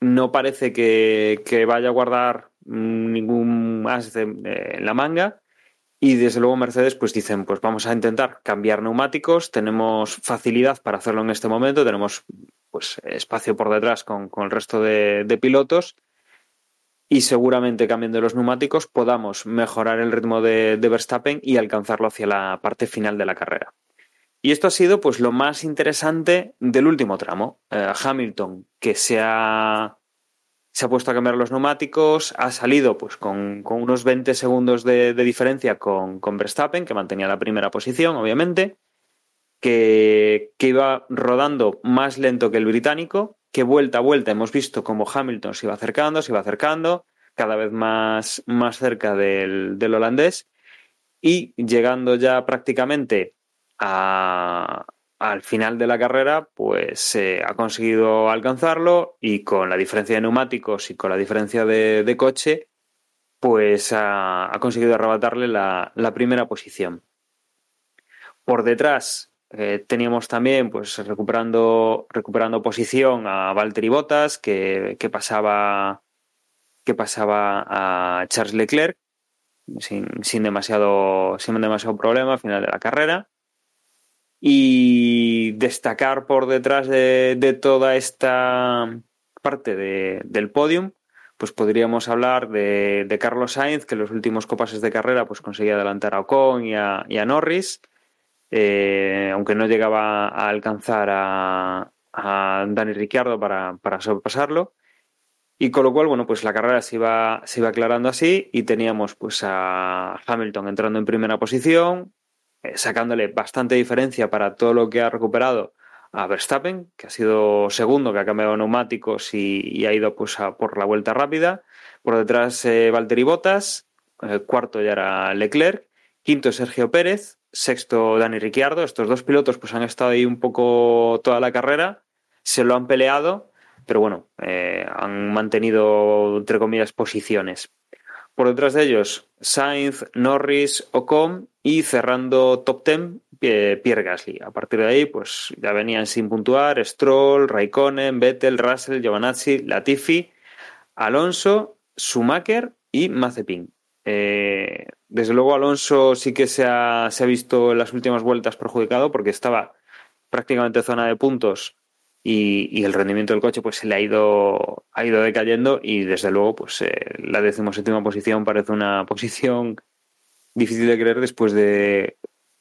no parece que, vaya a guardar ningún más en la manga. Y desde luego Mercedes pues dicen, pues vamos a intentar cambiar neumáticos, tenemos facilidad para hacerlo en este momento, tenemos pues espacio por detrás con, el resto de, pilotos y seguramente cambiando los neumáticos podamos mejorar el ritmo de Verstappen y alcanzarlo hacia la parte final de la carrera. Y esto ha sido pues lo más interesante del último tramo. Eh, Hamilton, que se ha, se ha puesto a cambiar los neumáticos, ha salido pues con, unos 20 segundos de, diferencia con, con, Verstappen, que mantenía la primera posición, obviamente, que, iba rodando más lento que el británico, que vuelta a vuelta hemos visto como Hamilton se iba acercando, se iba acercando, cada vez más, más cerca del, del holandés, y llegando ya prácticamente al final de la carrera, pues ha conseguido alcanzarlo y con la diferencia de neumáticos y con la diferencia de, coche, pues ha, conseguido arrebatarle la, primera posición. Por detrás eh, teníamos también, pues recuperando, recuperando posición a Valtteri Bottas, que, pasaba, que pasaba a Charles Leclerc sin, sin, demasiado, sin demasiado problema al final de la carrera. Y destacar por detrás de, toda esta parte del podium, pues podríamos hablar de, Carlos Sainz, que en los últimos copases de carrera pues conseguía adelantar a Ocon y a, Norris, eh, aunque no llegaba a alcanzar a, Dani Ricciardo para, para sobrepasarlo. Y con lo cual, bueno, pues la carrera se iba, se iba aclarando así y teníamos pues a Hamilton entrando en primera posición, eh, sacándole bastante diferencia para todo lo que ha recuperado a Verstappen, que ha sido segundo, que ha cambiado neumáticos y, ha ido pues por la vuelta rápida. Por detrás eh, Valtteri Bottas, eh, cuarto ya era Leclerc, quinto Sergio Pérez, sexto Dani Ricciardo. Estos dos pilotos pues han estado ahí un poco toda la carrera, se lo han peleado, pero bueno, han mantenido entre comillas posiciones. Por detrás de ellos, Sainz, Norris, Ocon y cerrando top 10, Pierre Gasly. A partir de ahí, pues ya venían sin puntuar Stroll, Raikkonen, Vettel, Russell, Giovanazzi, Latifi, Alonso, Schumacher y Mazepin. Eh, desde luego Alonso sí que se ha, se ha visto en las últimas vueltas perjudicado porque estaba prácticamente en zona de puntos y, el rendimiento del coche pues se le ha ido, ha ido decayendo y desde luego pues eh, la decimoséptima posición parece una posición difícil de creer después de,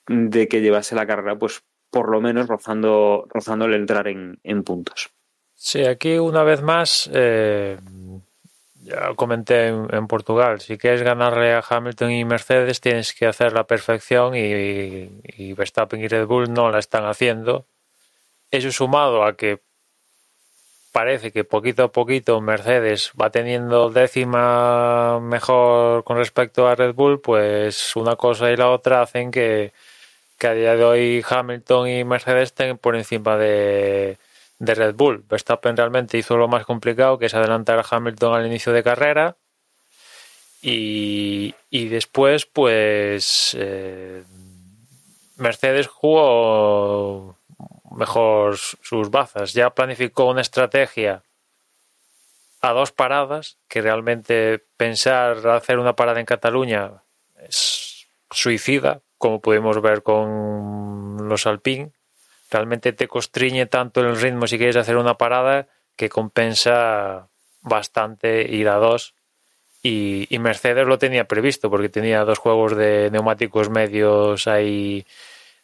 que llevase la carrera pues por lo menos rozando, rozando el entrar en, puntos. Sí, aquí una vez más eh, ya comenté en, Portugal, si quieres ganarle a Hamilton y Mercedes tienes que hacer la perfección y, Verstappen y Red Bull no la están haciendo. Eso sumado a que parece que poquito a poquito Mercedes va teniendo décima mejor con respecto a Red Bull, pues una cosa y la otra hacen que, que a día de hoy Hamilton y Mercedes estén por encima de, de Red Bull. Verstappen realmente hizo lo más complicado, que es adelantar a Hamilton al inicio de carrera. Y, después, pues, eh, Mercedes jugó mejor sus bazas. Ya planificó una estrategia a dos paradas, que realmente pensar hacer una parada en Cataluña es suicida, como pudimos ver con los Alpine realmente te constriñe tanto el ritmo si quieres hacer una parada que compensa bastante ir a dos. Y, Mercedes lo tenía previsto porque tenía dos juegos de neumáticos medios ahí,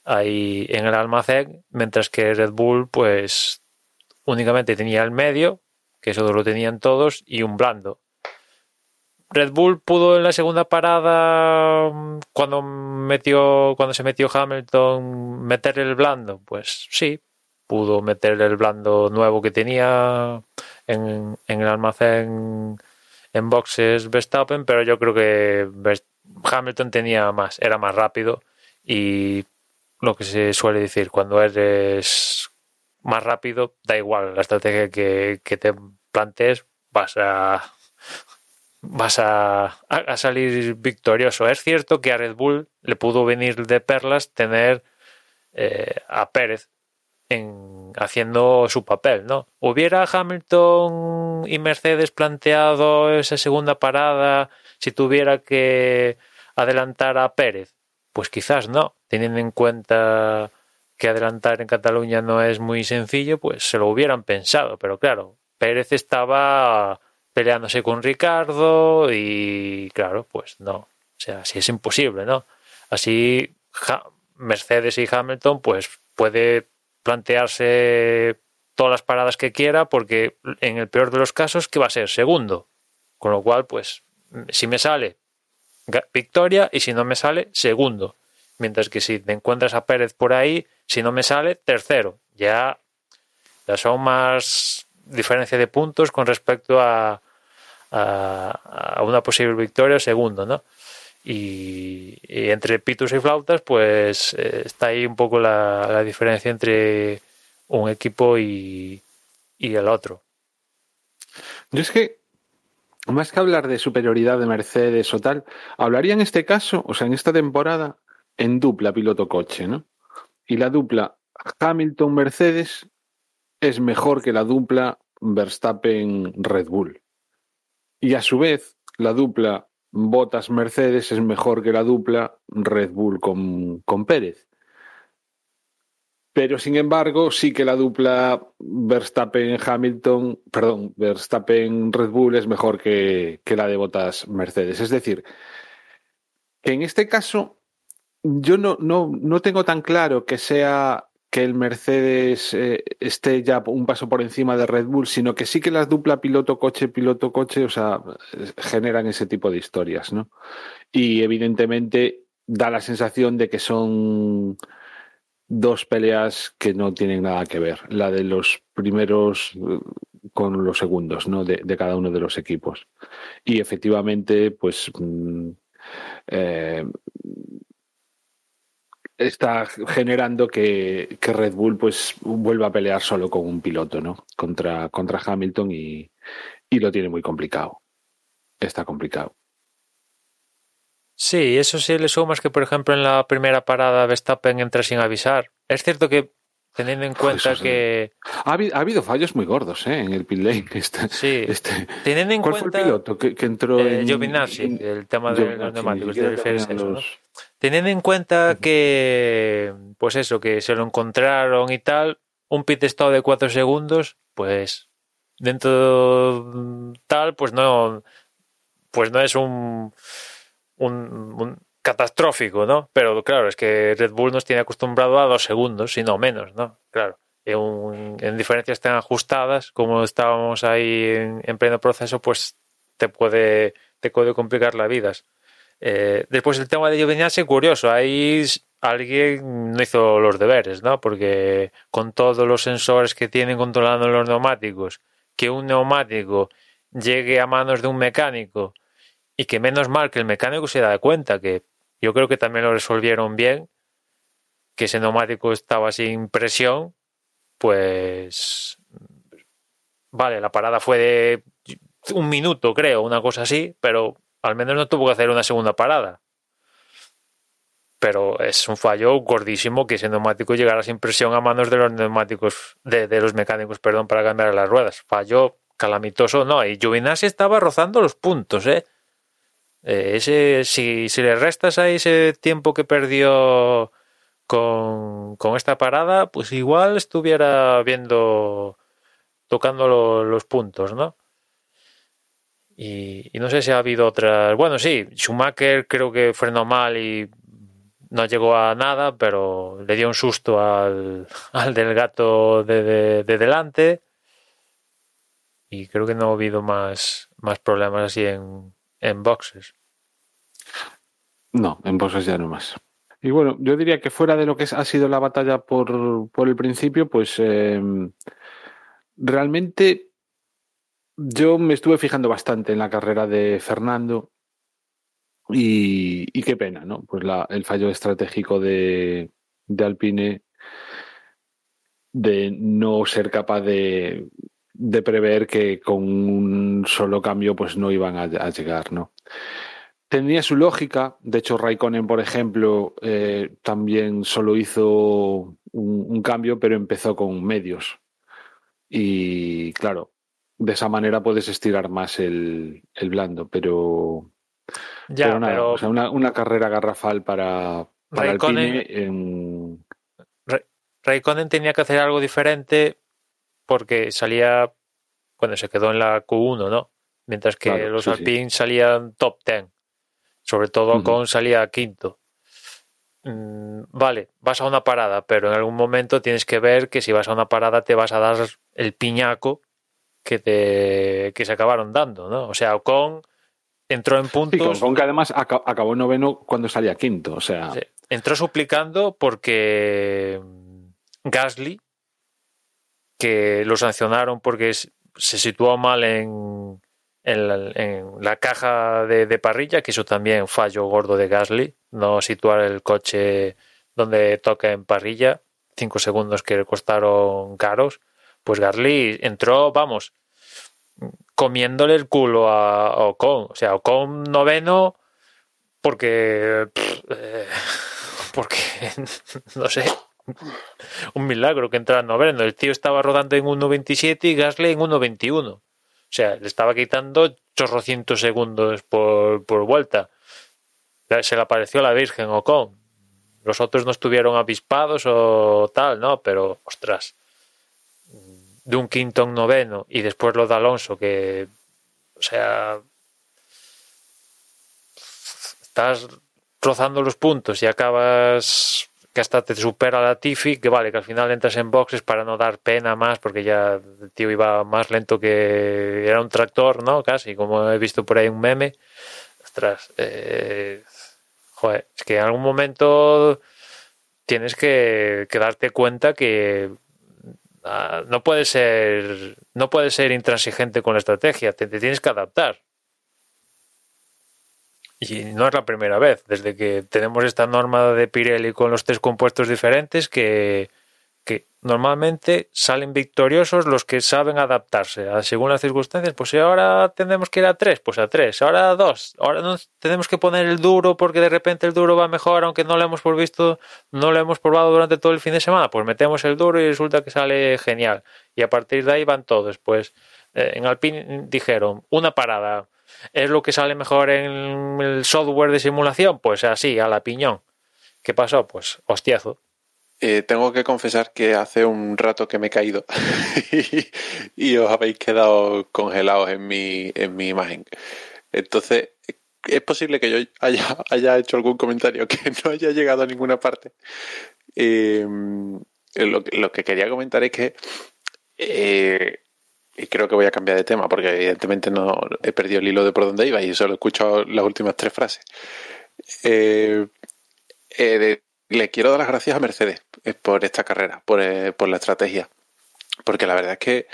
ahí en el almacén, mientras que Red Bull pues únicamente tenía el medio, que eso lo tenían todos, y un blando. Red Bull pudo en la segunda parada cuando metió cuando se metió Hamilton meter el blando. Pues sí pudo meter el blando nuevo que tenía en, el almacén en boxes Verstappen pero yo creo que Hamilton tenía más era más rápido y lo que se suele decir cuando eres más rápido da igual la estrategia que, que te plantees vas a vas a, salir victorioso. Es cierto que a Red Bull le pudo venir de perlas tener eh, a Pérez en, haciendo su papel, ¿no? ¿Hubiera Hamilton y Mercedes planteado esa segunda parada si tuviera que adelantar a Pérez? Pues quizás no, teniendo en cuenta que adelantar en Cataluña no es muy sencillo, pues se lo hubieran pensado, pero claro, Pérez estaba peleándose con Ricardo y claro, pues no, o sea, así es imposible, ¿no? Así Mercedes y Hamilton pues puede plantearse todas las paradas que quiera porque en el peor de los casos que va a ser segundo, con lo cual pues si me sale victoria y si no me sale segundo, mientras que si te encuentras a Pérez por ahí, si no me sale tercero, ya, ya son más diferencia de puntos con respecto a, a, una posible victoria segundo, ¿no? Y, entre pitos y flautas, pues eh, está ahí un poco la, diferencia entre un equipo y, y el otro. Yo es que, más que hablar de superioridad de Mercedes o tal, hablaría en este caso, o sea, en esta temporada, en dupla piloto-coche, ¿no? Y la dupla Hamilton-Mercedes es mejor que la dupla Verstappen-Red Bull. Y a su vez, la dupla Botas Mercedes es mejor que la dupla Red Bull con, con Pérez. Pero sin embargo, sí que la dupla Verstappen-Hamilton, perdón, Verstappen-Red Bull es mejor que, que la de Botas Mercedes. Es decir, que en este caso yo no, no, no tengo tan claro que sea que el Mercedes eh, esté ya un paso por encima de Red Bull, sino que sí que las dupla piloto-coche, piloto-coche, o sea, generan ese tipo de historias, ¿no? Y evidentemente da la sensación de que son dos peleas que no tienen nada que ver. La de los primeros eh, con los segundos, ¿no? De, cada uno de los equipos. Y efectivamente, pues. Mm, eh, está generando que, Red Bull pues vuelva a pelear solo con un piloto, ¿no? Contra, contra Hamilton y, lo tiene muy complicado. Está complicado. Sí, eso sí le sumas que, por ejemplo, en la primera parada Verstappen entra sin avisar. Es cierto que teniendo en cuenta que ha habido, fallos muy gordos ¿eh? en el pit lane este, sí este... teniendo en ¿Cuál cuenta fue el piloto que, entró eh, en, el tema de los neumáticos de teniendo en cuenta que pues eso que se lo encontraron y tal un pit estado de cuatro segundos pues dentro tal pues no pues no es un, un catastrófico, ¿no? Pero claro, es que Red Bull nos tiene acostumbrado a dos segundos, si no menos, ¿no? Claro. En, diferencias tan ajustadas como estábamos ahí en, pleno proceso, pues te puede, te puede complicar la vida. Eh, después el tema de Giovinazzi, curioso, ahí alguien no hizo los deberes, ¿no? Porque con todos los sensores que tienen controlando los neumáticos, que un neumático llegue a manos de un mecánico y que menos mal que el mecánico se da cuenta que yo creo que también lo resolvieron bien, que ese neumático estaba sin presión, pues vale, la parada fue de un minuto, creo, una cosa así, pero al menos no tuvo que hacer una segunda parada. Pero es un fallo gordísimo que ese neumático llegara sin presión a manos de los neumáticos, de, los mecánicos, perdón, para cambiar las ruedas. Fallo calamitoso, no. Y Giovinazzi estaba rozando los puntos, ¿eh? eh ese, si, si le restas ahí ese tiempo que perdió con, con esta parada, pues igual estuviera viendo, tocando los puntos, ¿no? Y, no sé si ha habido otras. Bueno, sí, Schumacher creo que frenó mal y no llegó a nada, pero le dio un susto al, al del gato de, delante. Y creo que no ha habido más, más problemas así en, en boxes. No, en boxes ya no más. Y bueno, yo diría que fuera de lo que ha sido la batalla por, por el principio, pues eh, realmente yo me estuve fijando bastante en la carrera de Fernando y, qué pena, ¿no? Pues el fallo estratégico de, Alpine de no ser capaz de, prever que con un solo cambio pues no iban a, llegar, ¿no? Tenía su lógica, de hecho Raikkonen, por ejemplo, eh, también solo hizo un, cambio, pero empezó con medios. Y claro, de esa manera puedes estirar más el, blando, pero. Ya, pero, una, carrera garrafal para, para Raikkonen, en... Raikkonen tenía que hacer algo diferente porque salía. Cuando se quedó en la Q1, ¿no? Mientras que los Alpine salían top 10. Sobre todo con salía quinto. Mm, vale, vas a una parada, pero en algún momento tienes que ver que si vas a una parada te vas a dar el piñaco que, te, que se acabaron dando, ¿no? O sea, Ocon entró en puntos. Sí, Ocon que además acabó noveno cuando salía quinto, o sea. Entró suplicando porque Gasly, que lo sancionaron porque se situó mal en, en, la, caja de, de, parrilla, que eso también fallo gordo de Gasly, no situar el coche donde toca en parrilla, cinco segundos que le costaron caros pues Garly entró, vamos, comiéndole el culo a Ocon. O sea, Ocon noveno porque... Eh, porque, no sé, un milagro que entrara noveno. El tío estaba rodando en 1.27 y Gasly en 1.21. O sea, le estaba quitando chorrocientos segundos por, por vuelta. Se le apareció la Virgen Ocon. Los otros no estuvieron avispados o tal, ¿no? Pero, ostras, de un quinto un noveno y después lo de Alonso, que, o sea, estás rozando los puntos y acabas que hasta te supera la Tifi, que vale, que al final entras en boxes para no dar pena más, porque ya el tío iba más lento que era un tractor, ¿no? Casi, como he visto por ahí un meme. Ostras, eh, joder, es que en algún momento tienes que, que darte cuenta que Ah, no puede ser no puede ser intransigente con la estrategia, te, tienes que adaptar. Y no es la primera vez, desde que tenemos esta norma de Pirelli con los tres compuestos diferentes, que normalmente salen victoriosos los que saben adaptarse a según las circunstancias. Pues si ahora tenemos que ir a tres, pues a tres. Ahora a dos. Ahora no tenemos que poner el duro porque de repente el duro va mejor, aunque no lo hemos visto, no hemos probado durante todo el fin de semana. Pues metemos el duro y resulta que sale genial. Y a partir de ahí van todos. Pues eh, en Alpine dijeron una parada. ¿Es lo que sale mejor en el software de simulación? Pues así, a la piñón. ¿Qué pasó? Pues hostiazo. Eh, tengo que confesar que hace un rato que me he caído y, os habéis quedado congelados en mi, en mi imagen. Entonces, es posible que yo haya, haya hecho algún comentario que no haya llegado a ninguna parte. Em, lo, que quería comentar es que eh, y creo que voy a cambiar de tema porque evidentemente no he perdido el hilo de por dónde iba y solo he escuchado las últimas tres frases. Eh, eh, le quiero dar las gracias a Mercedes eh, por esta carrera, por, por la estrategia, porque la verdad es que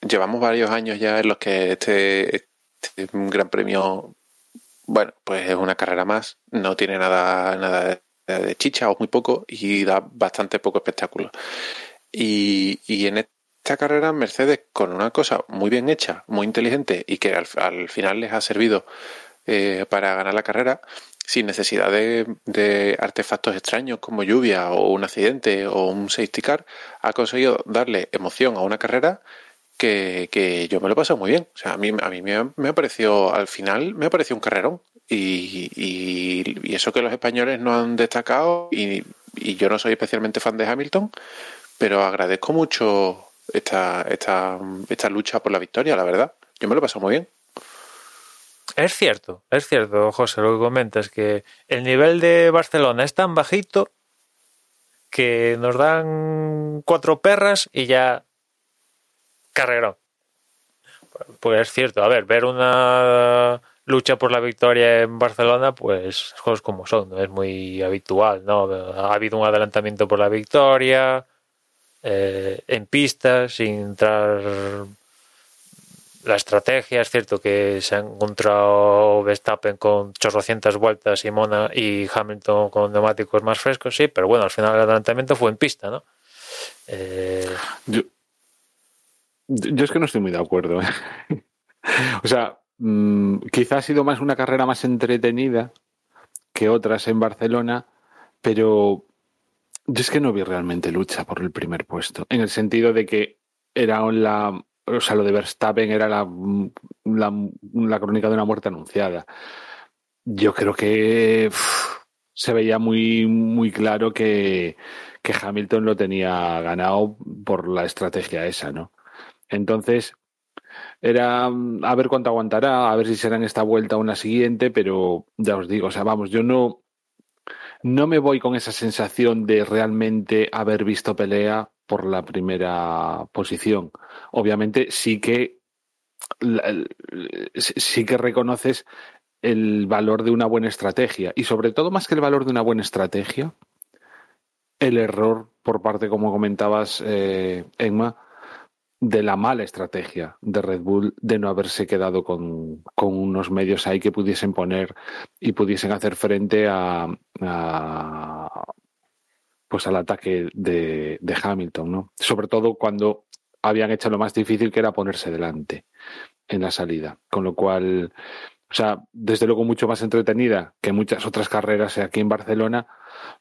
llevamos varios años ya en los que este, este Gran Premio, bueno, pues es una carrera más, no tiene nada, nada de chicha o muy poco y da bastante poco espectáculo. Y, en esta carrera Mercedes con una cosa muy bien hecha, muy inteligente y que al, final les ha servido eh, para ganar la carrera sin necesidad de, artefactos extraños como lluvia o un accidente o un safety car, ha conseguido darle emoción a una carrera que, yo me lo he pasado muy bien. O sea, a mí, a mí me, ha, parecido, al final, me ha parecido un carrerón. Y, y, eso que los españoles no han destacado, y, y, yo no soy especialmente fan de Hamilton, pero agradezco mucho esta, esta, esta lucha por la victoria, la verdad. Yo me lo he pasado muy bien. Es cierto, es cierto, José, lo que comentas, que el nivel de Barcelona es tan bajito que nos dan cuatro perras y ya carrerón. Pues es cierto, a ver, ver una lucha por la victoria en Barcelona, pues juegos como son, no es muy habitual, ¿no? Ha habido un adelantamiento por la victoria, eh, en pistas, sin entrar la estrategia. Es cierto que se ha encontrado Verstappen con chorrocientas vueltas y, Mona, y Hamilton con neumáticos más frescos, sí, pero bueno, al final el adelantamiento fue en pista, ¿no? Eh, yo, yo es que no estoy muy de acuerdo. ¿eh? o sea, mm, quizá ha sido más una carrera más entretenida que otras en Barcelona, pero yo es que no vi realmente lucha por el primer puesto, en el sentido de que era la, o sea, lo de Verstappen era la, la, crónica de una muerte anunciada. Yo creo que se veía muy, muy claro que, que Hamilton lo tenía ganado por la estrategia esa, ¿no? Entonces, era a ver cuánto aguantará, a ver si será en esta vuelta o una siguiente, pero ya os digo, o sea, vamos, yo no, no me voy con esa sensación de realmente haber visto pelea por la primera posición. Obviamente sí que sí que reconoces el valor de una buena estrategia y sobre todo más que el valor de una buena estrategia, el error por parte, como comentabas, eh, Emma, de la mala estrategia de Red Bull de no haberse quedado con, unos medios ahí que pudiesen poner y pudiesen hacer frente a, pues al ataque de, Hamilton, ¿no? Sobre todo cuando habían hecho lo más difícil que era ponerse delante en la salida. Con lo cual, o sea, desde luego mucho más entretenida que muchas otras carreras aquí en Barcelona,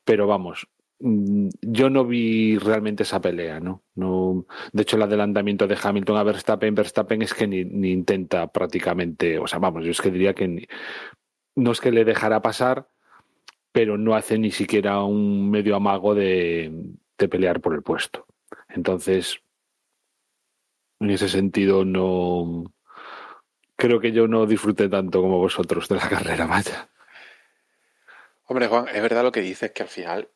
pero vamos, Mm, yo no vi realmente esa pelea, ¿no? no de hecho, el adelantamiento de Hamilton a Verstappen, Verstappen es que ni, intenta prácticamente, o sea, vamos, yo es que diría que no es que le dejara pasar, pero no hace ni siquiera un medio amago de, de pelear por el puesto. Entonces, en ese sentido, no creo que yo no disfruté tanto como vosotros de la carrera, vaya. Hombre, Juan, es verdad lo que dices, que al final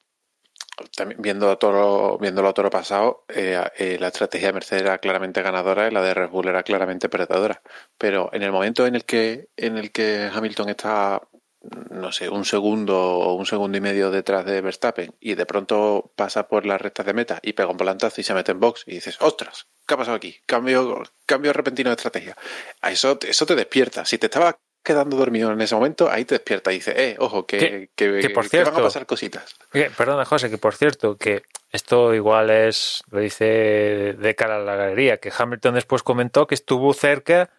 viendo toro, viéndolo a toro pasado, eh, eh, la estrategia de Mercedes era claramente ganadora y la de Red Bull era claramente perdedora. Pero en el momento en el que, en el que Hamilton está, no sé, un segundo o un segundo y medio detrás de Verstappen y de pronto pasa por las rectas de meta y pega un volantazo y se mete en box y dices, ostras, ¿qué ha pasado aquí? Cambio, cambio repentino de estrategia. A eso, eso te despierta. Si te estaba quedando dormido en ese momento, ahí te despierta y dice, eh, ojo, que, que, por cierto, van a pasar cositas. perdona, José, que por cierto, que esto igual es, lo dice de cara a la galería, que Hamilton después comentó que estuvo cerca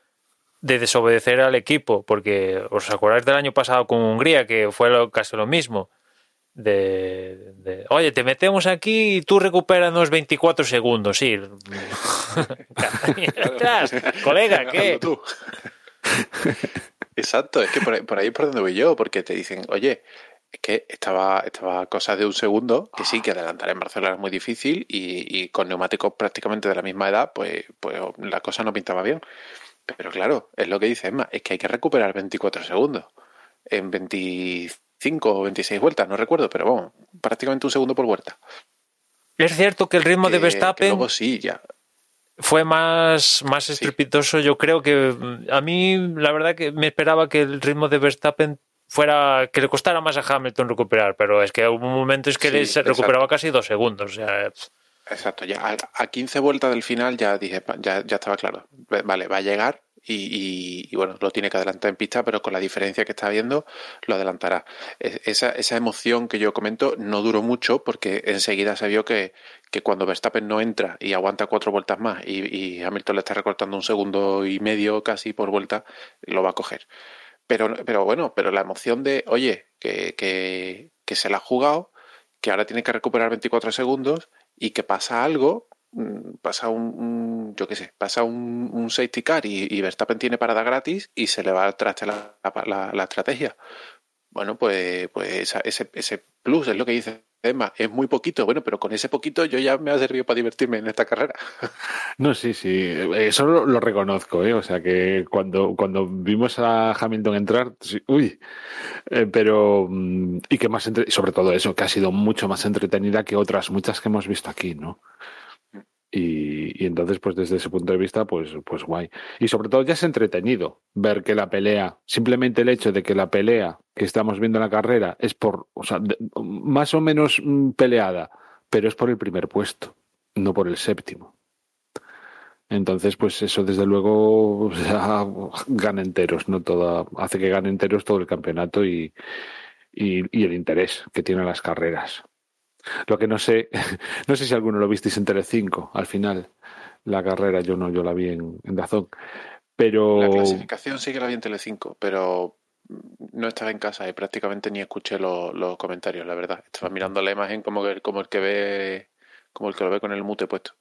de desobedecer al equipo, porque os acordáis del año pasado con Hungría, que fue casi lo mismo. De, oye, te metemos aquí y tú recuperanos 24 segundos, sí. colega, ¿qué? Exacto, es que por ahí, es por donde voy yo, porque te dicen, oye, es que estaba, estaba cosa de un segundo, que sí, que adelantar en Barcelona es muy difícil y, con neumáticos prácticamente de la misma edad, pues, pues la cosa no pintaba bien. Pero claro, es lo que dice Emma, es que hay que recuperar 24 segundos en 25 o 26 vueltas, no recuerdo, pero vamos, prácticamente un segundo por vuelta. Es cierto que el ritmo de Verstappen... luego sí, ya fue más, más estrepitoso. Yo creo que a mí, la verdad, que me esperaba que el ritmo de Verstappen fuera que le costara más a Hamilton recuperar, pero es que hubo momentos que Sí, recuperaba casi dos segundos. O sea, Exacto, ya a, a 15 vueltas del final ya dije, ya, ya estaba claro. Vale, va a llegar y, y- bueno, lo tiene que adelantar en pista, pero con la diferencia que está viendo, lo adelantará. Es- Esa, esa emoción que yo comento no duró mucho porque enseguida se vio que, que cuando Verstappen no entra y aguanta cuatro vueltas más y, Hamilton le está recortando un segundo y medio casi por vuelta, lo va a coger. Pero, pero bueno, pero la emoción de, oye, que, que, que se la ha jugado, que ahora tiene que recuperar 24 segundos y que pasa algo, mm, pasa un, un- yo qué sé, pasa un, un safety car y, y Verstappen tiene parada gratis y se le va traste la, la- la estrategia. Bueno, pues, pues esa- ese, ese plus es lo que dice Emma, es muy poquito, bueno, pero con ese poquito yo ya me ha servido para divertirme en esta carrera. No, sí, sí, eso lo, reconozco, ¿eh? O sea que cuando, cuando vimos a Hamilton entrar, sí, uy, Eh, pero mm, y que más entre- sobre todo eso, que ha sido mucho más entretenida que otras muchas que hemos visto aquí, ¿no? Y, y entonces, pues desde ese punto de vista, pues, pues guay. Y sobre todo ya es entretenido ver que la pelea, simplemente el hecho de que la pelea que estamos viendo en la carrera es por, o sea, más o menos mm, peleada, pero es por el primer puesto, no por el séptimo. Entonces, pues eso desde luego gana enteros, ¿no? Toda, hace que gane enteros todo el campeonato y, y, y el interés que tienen las carreras. Lo que no sé, no sé si alguno lo visteis en Telecinco al final, la carrera, yo no, yo la vi en, en Dazón. Pero La clasificación sí que la vi en Telecinco, pero no estaba en casa y prácticamente ni escuché lo- los comentarios, la verdad. Estaba mirando la imagen como, que- como el que ve como el que lo ve con el mute puesto.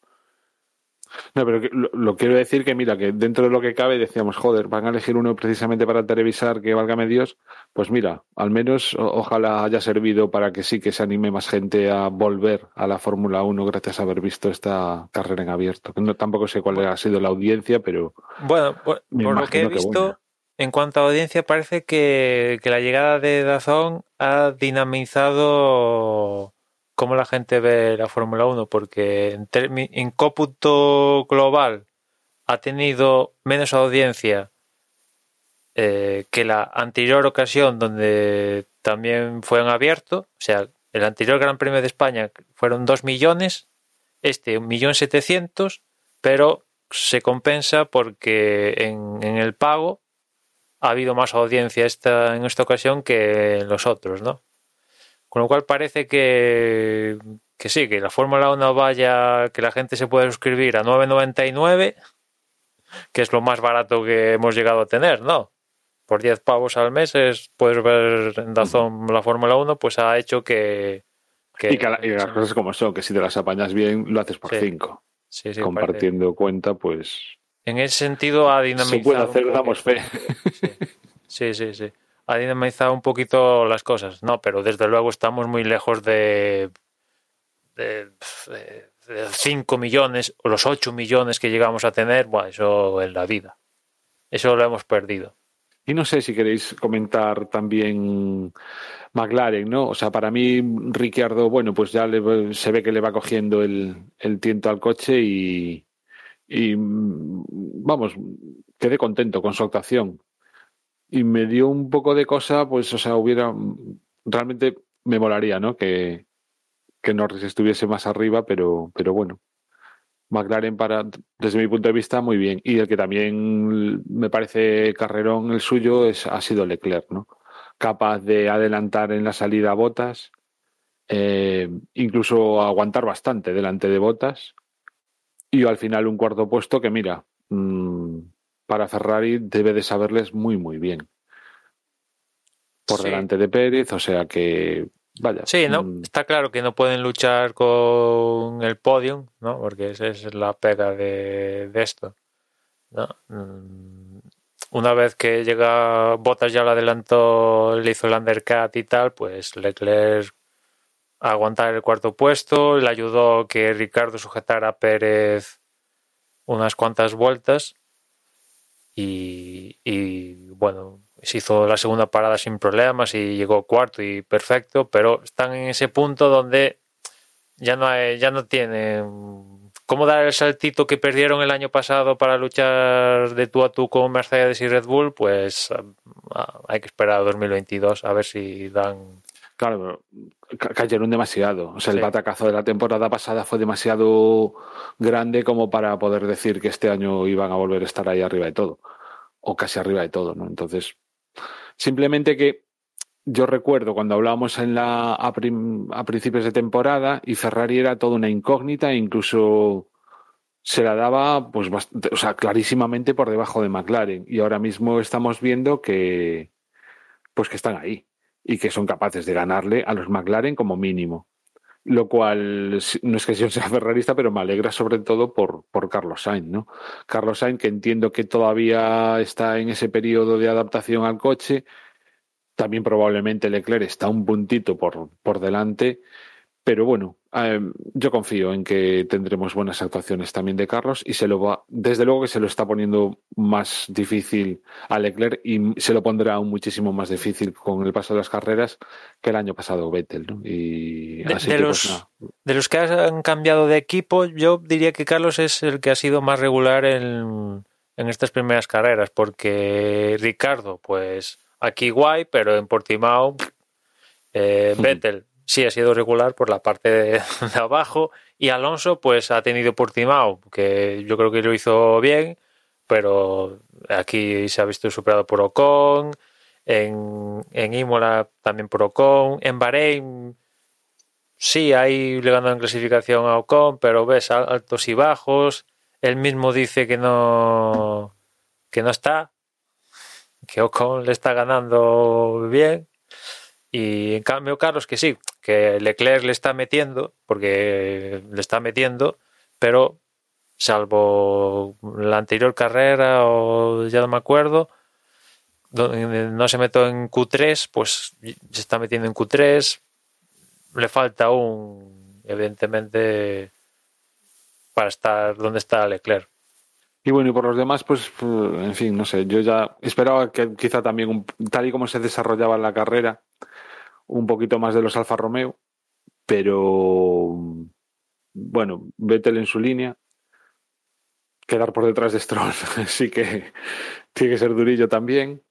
No, pero que- lo, lo quiero decir que, mira, que dentro de lo que cabe decíamos, joder, van a elegir uno precisamente para televisar que válgame Dios. Pues mira, al menos o- ojalá haya servido para que sí que se anime más gente a volver a la Fórmula 1 gracias a haber visto esta carrera en abierto. No, tampoco sé cuál ha sido la audiencia, pero Bueno, por, lo que he que visto, en cuanto a audiencia, parece que, que la llegada de Dazón ha dinamizado cómo la gente ve la Fórmula 1, porque en, en global ha tenido menos audiencia eh, que la anterior ocasión donde también fue en abierto. O sea, el anterior Gran Premio de España fueron 2 millones, este un millón setecientos, pero se compensa porque en, en el pago ha habido más audiencia esta, en esta ocasión que en los otros, ¿no? Con lo cual parece que, que sí, que la Fórmula 1 vaya, que la gente se puede suscribir a 9.99, que es lo más barato que hemos llegado a tener, ¿no? Por 10 pavos al mes es, puedes ver en Dazón la Fórmula 1, pues ha hecho que... que y, que la- y las cosas como son, que si te las apañas bien, lo haces por Sí. cinco. sí, sí, parece- Compartiendo cuenta, pues En ese sentido ha dinamizado... se puede hacer, damos fe. Sí, sí, sí. Ha dinamizado un poquito las cosas, no, pero desde luego estamos muy lejos de, de, de, 5 millones o los 8 millones que llegamos a tener, bueno, eso en la vida. Eso lo hemos perdido. Y no sé si queréis comentar también McLaren, ¿no? O sea, para mí, Ricciardo, bueno, pues ya se ve que le va cogiendo el, el tiento al coche y, y, vamos, quedé contento con su actuación. Y me dio un poco de cosa, pues, o sea, hubiera, realmente me molaría, ¿no? Que, que Norris estuviese más arriba, pero, pero bueno. McLaren para, desde mi punto de vista, muy bien. Y el que también me parece carrerón el suyo es, ha sido Leclerc, ¿no? Capaz de adelantar en la salida Botas, eh, incluso aguantar bastante delante de Botas. Y al final un cuarto puesto que, mira, mmm, para Ferrari debe de saberles muy, muy bien. Por Sí. delante de Pérez, o sea que, vaya. Sí, ¿no? mm, Está claro que no pueden luchar con el podium, ¿no? Porque esa es la pega de, de esto, ¿no? Mm, Una vez que llega Bottas ya lo adelantó, le hizo el undercut y tal, pues Leclerc a aguantar el cuarto puesto, le ayudó que Ricardo sujetara a Pérez unas cuantas vueltas y, y, bueno, se hizo la segunda parada sin problemas y llegó cuarto y perfecto, pero están en ese punto donde ya no ya no tienen cómo dar el saltito que perdieron el año pasado para luchar de tú a tú con Mercedes y Red Bull, pues ah, hay que esperar a 2022 a ver si dan. Claro, ca- cayeron demasiado. O sea, el batacazo de la temporada pasada fue demasiado grande como para poder decir que este año iban a volver a estar ahí arriba de todo. O casi arriba de todo, ¿no? Entonces, simplemente que yo recuerdo cuando hablábamos en la, a, prim- a principios de temporada y Ferrari era toda una incógnita e incluso se la daba pues o sea, clarísimamente por debajo de McLaren y ahora mismo estamos viendo que pues que están ahí y que son capaces de ganarle a los McLaren como mínimo. Lo cual no es que sea ferrarista, pero me alegra sobre todo por, por Carlos Sainz, ¿no? Carlos Sainz, que entiendo que todavía está en ese periodo de adaptación al coche, también probablemente Leclerc está un puntito por, por delante, pero bueno, eh, yo confío en que tendremos buenas actuaciones también de Carlos y se lo va, desde luego que se lo está poniendo más difícil a Leclerc y se lo pondrá aún muchísimo más difícil con el paso de las carreras que el año pasado Vettel, ¿no? Y De- así de que, los- pues, nada. De los que han cambiado de equipo, yo diría que Carlos es el que ha sido más regular en, en estas primeras carreras, porque Ricardo, pues aquí guay, pero en Portimao, eh. Vettel sí ha sido regular por la parte de, abajo, y Alonso, pues ha tenido Portimao, que yo creo que lo hizo bien, pero aquí se ha visto superado por Ocon, en, en Imola también por Ocon, en Bahrein sí, ahí le ganó en clasificación a Ocon, pero ves al- altos y bajos. Él mismo dice que no que no está, que Ocon le está ganando bien. Y en cambio, Carlos, que sí, que Leclerc le está metiendo, porque le está metiendo, pero salvo la anterior carrera, o ya no me acuerdo, donde no se metió en Q3, pues se está metiendo en Q3, le falta aún, evidentemente, para estar donde está Leclerc. Y bueno, y por los demás, pues, en fin, no sé, yo ya esperaba que quizá también, tal y como se desarrollaba la carrera, un poquito más de los Alfa Romeo, pero bueno, Vettel en su línea, quedar por detrás de Stroll, sí que tiene que ser durillo también.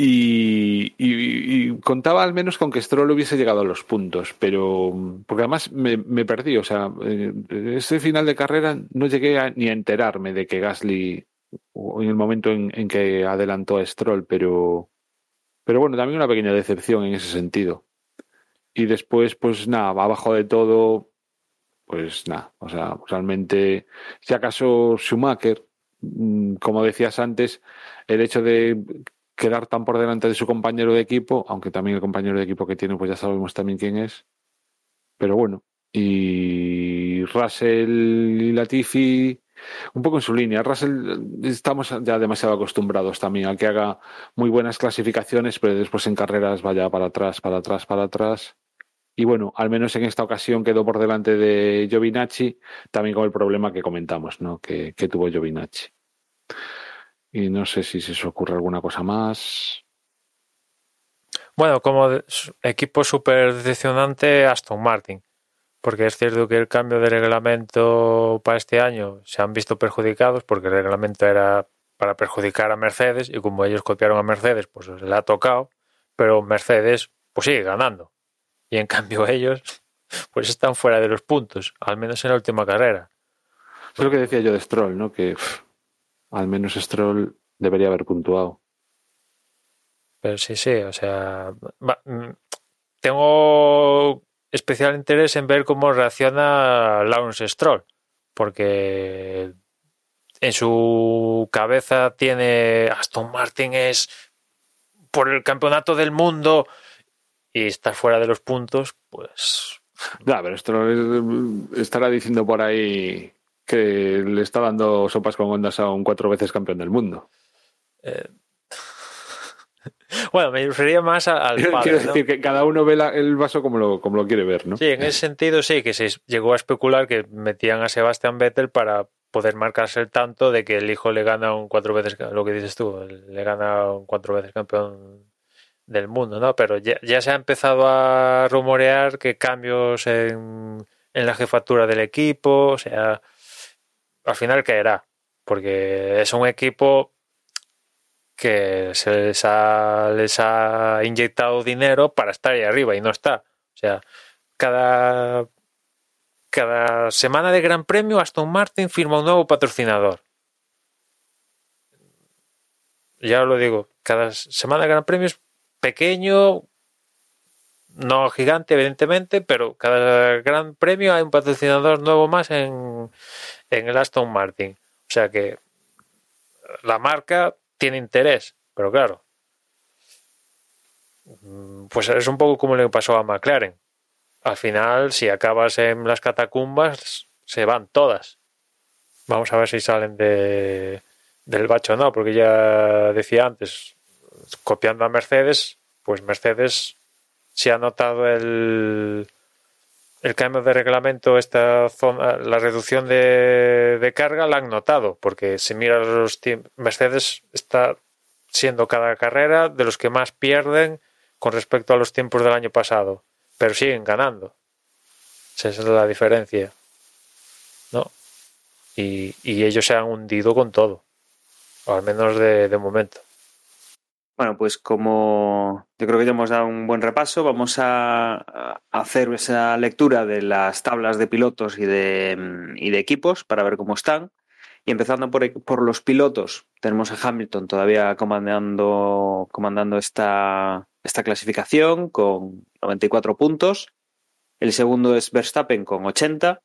Y, contaba al menos con que Stroll hubiese llegado a los puntos, pero porque además me, perdí, o sea, eh, ese final de carrera no llegué ni a enterarme de que Gasly, en el momento en, en que adelantó a Stroll, pero, pero bueno, también una pequeña decepción en ese sentido. Y después, pues nada, abajo de todo, pues nada, o sea, realmente, si acaso Schumacher, mm, como decías antes, el hecho de quedar tan por delante de su compañero de equipo, aunque también el compañero de equipo que tiene, pues ya sabemos también quién es. Pero bueno, y Russell y Latifi, un poco en su línea. Russell, estamos ya demasiado acostumbrados también a que haga muy buenas clasificaciones, pero después en carreras vaya para atrás, para atrás, para atrás. Y bueno, al menos en esta ocasión quedó por delante de Giovinacci, también con el problema que comentamos, ¿no? Que, tuvo Giovinacci. Y no sé si se os ocurre alguna cosa más. Bueno, como equipo súper decepcionante, Aston Martin. Porque es cierto que el cambio de reglamento para este año se han visto perjudicados porque el reglamento era para perjudicar a Mercedes y como ellos copiaron a Mercedes, pues le ha tocado, pero Mercedes pues sigue ganando. Y en cambio ellos pues están fuera de los puntos, al menos en la última carrera. Es lo que decía yo de Stroll, ¿no? Que al menos Stroll debería haber puntuado. Pero sí, sí, o sea, va- mm, tengo especial interés en ver cómo reacciona Lawrence Stroll, porque en su cabeza tiene Aston Martin es por el campeonato del mundo y estar fuera de los puntos, pues Ya, pero Stroll es- estará diciendo por ahí que le está dando sopas con ondas a un cuatro veces campeón del mundo. bueno, me refería más al padre, Quiero ¿no? decir que cada uno ve la- el vaso como lo, como lo quiere ver, ¿no? Sí, en ese sentido sí, que se llegó a especular que metían a Sebastian Vettel para poder marcarse el tanto de que el hijo le gana un cuatro veces, lo que dices tú, le gana un cuatro veces campeón del mundo, ¿no? Pero ya, ya se ha empezado a rumorear que cambios en, en la jefatura del equipo, o sea, al final caerá, porque es un equipo que se les ha, inyectado dinero para estar ahí arriba y no está. O sea, cada, cada semana de Gran Premio Aston Martin firma un nuevo patrocinador. Ya os lo digo, cada semana de Gran Premio es pequeño, no gigante evidentemente, pero cada Gran Premio hay un patrocinador nuevo más en, en el Aston Martin. O sea que la marca tiene interés, pero claro, pues es un poco como le pasó a McLaren. Al final, si acabas en las catacumbas, se van todas. Vamos a ver si salen de, del bacho o no, porque ya decía antes, copiando a Mercedes, pues Mercedes se ha notado el, el cambio de reglamento, esta zona, la reducción de, carga, la han notado, porque si miras los Mercedes está siendo cada carrera de los que más pierden con respecto a los tiempos del año pasado, pero siguen ganando. Esa es la diferencia. ¿No? Y, ellos se han hundido con todo o al menos de momento. Bueno, pues como yo creo que ya hemos dado un buen repaso, vamos a hacer esa lectura de las tablas de pilotos y de, y de equipos para ver cómo están. Y empezando por, por, los pilotos, tenemos a Hamilton todavía comandando, comandando esta, esta clasificación con 94 puntos. El segundo es Verstappen con 80.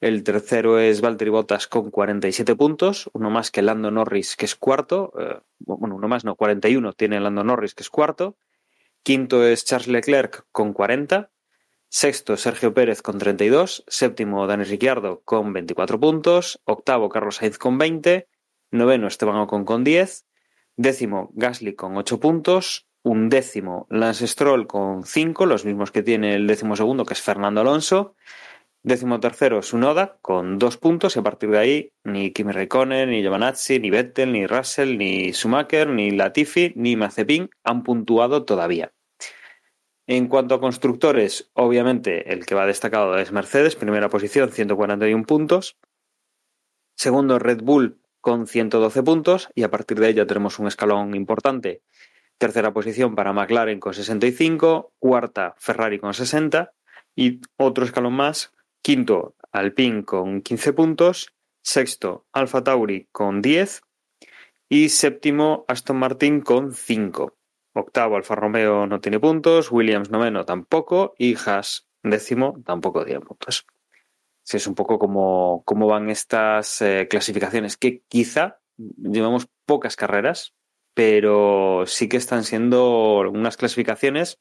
El tercero es Valtteri Bottas con 47 puntos, uno más que Lando Norris, que es cuarto. Eh, bueno, uno más, no, 41 tiene Lando Norris, que es cuarto. Quinto es Charles Leclerc con 40. Sexto, Sergio Pérez con 32. Séptimo, Dani Ricciardo con 24 puntos. Octavo, Carlos Sainz con 20. Noveno, Esteban Ocon con 10. Décimo, Gasly con 8 puntos. Un décimo, Lance Stroll con 5, los mismos que tiene el décimo segundo, que es Fernando Alonso. Décimo tercero, Sunoda, con dos puntos, y a partir de ahí, ni Kimi Raikkonen, ni Giovanazzi, ni Vettel, ni Russell, ni Schumacher, ni Latifi, ni Mazepin han puntuado todavía. En cuanto a constructores, obviamente el que va destacado es Mercedes, primera posición, 141 puntos. Segundo, Red Bull con 112 puntos, y a partir de ahí ya tenemos un escalón importante. Tercera posición para McLaren con 65, cuarta Ferrari con 60 y otro escalón más Quinto, Alpine con 15 puntos. Sexto, Alfa Tauri con 10. Y séptimo, Aston Martin con 5. Octavo, Alfa Romeo no tiene puntos. Williams noveno tampoco. Y Haas décimo tampoco tiene puntos. Sí, es un poco como, cómo van estas eh, clasificaciones que quizá llevamos pocas carreras, pero sí que están siendo unas clasificaciones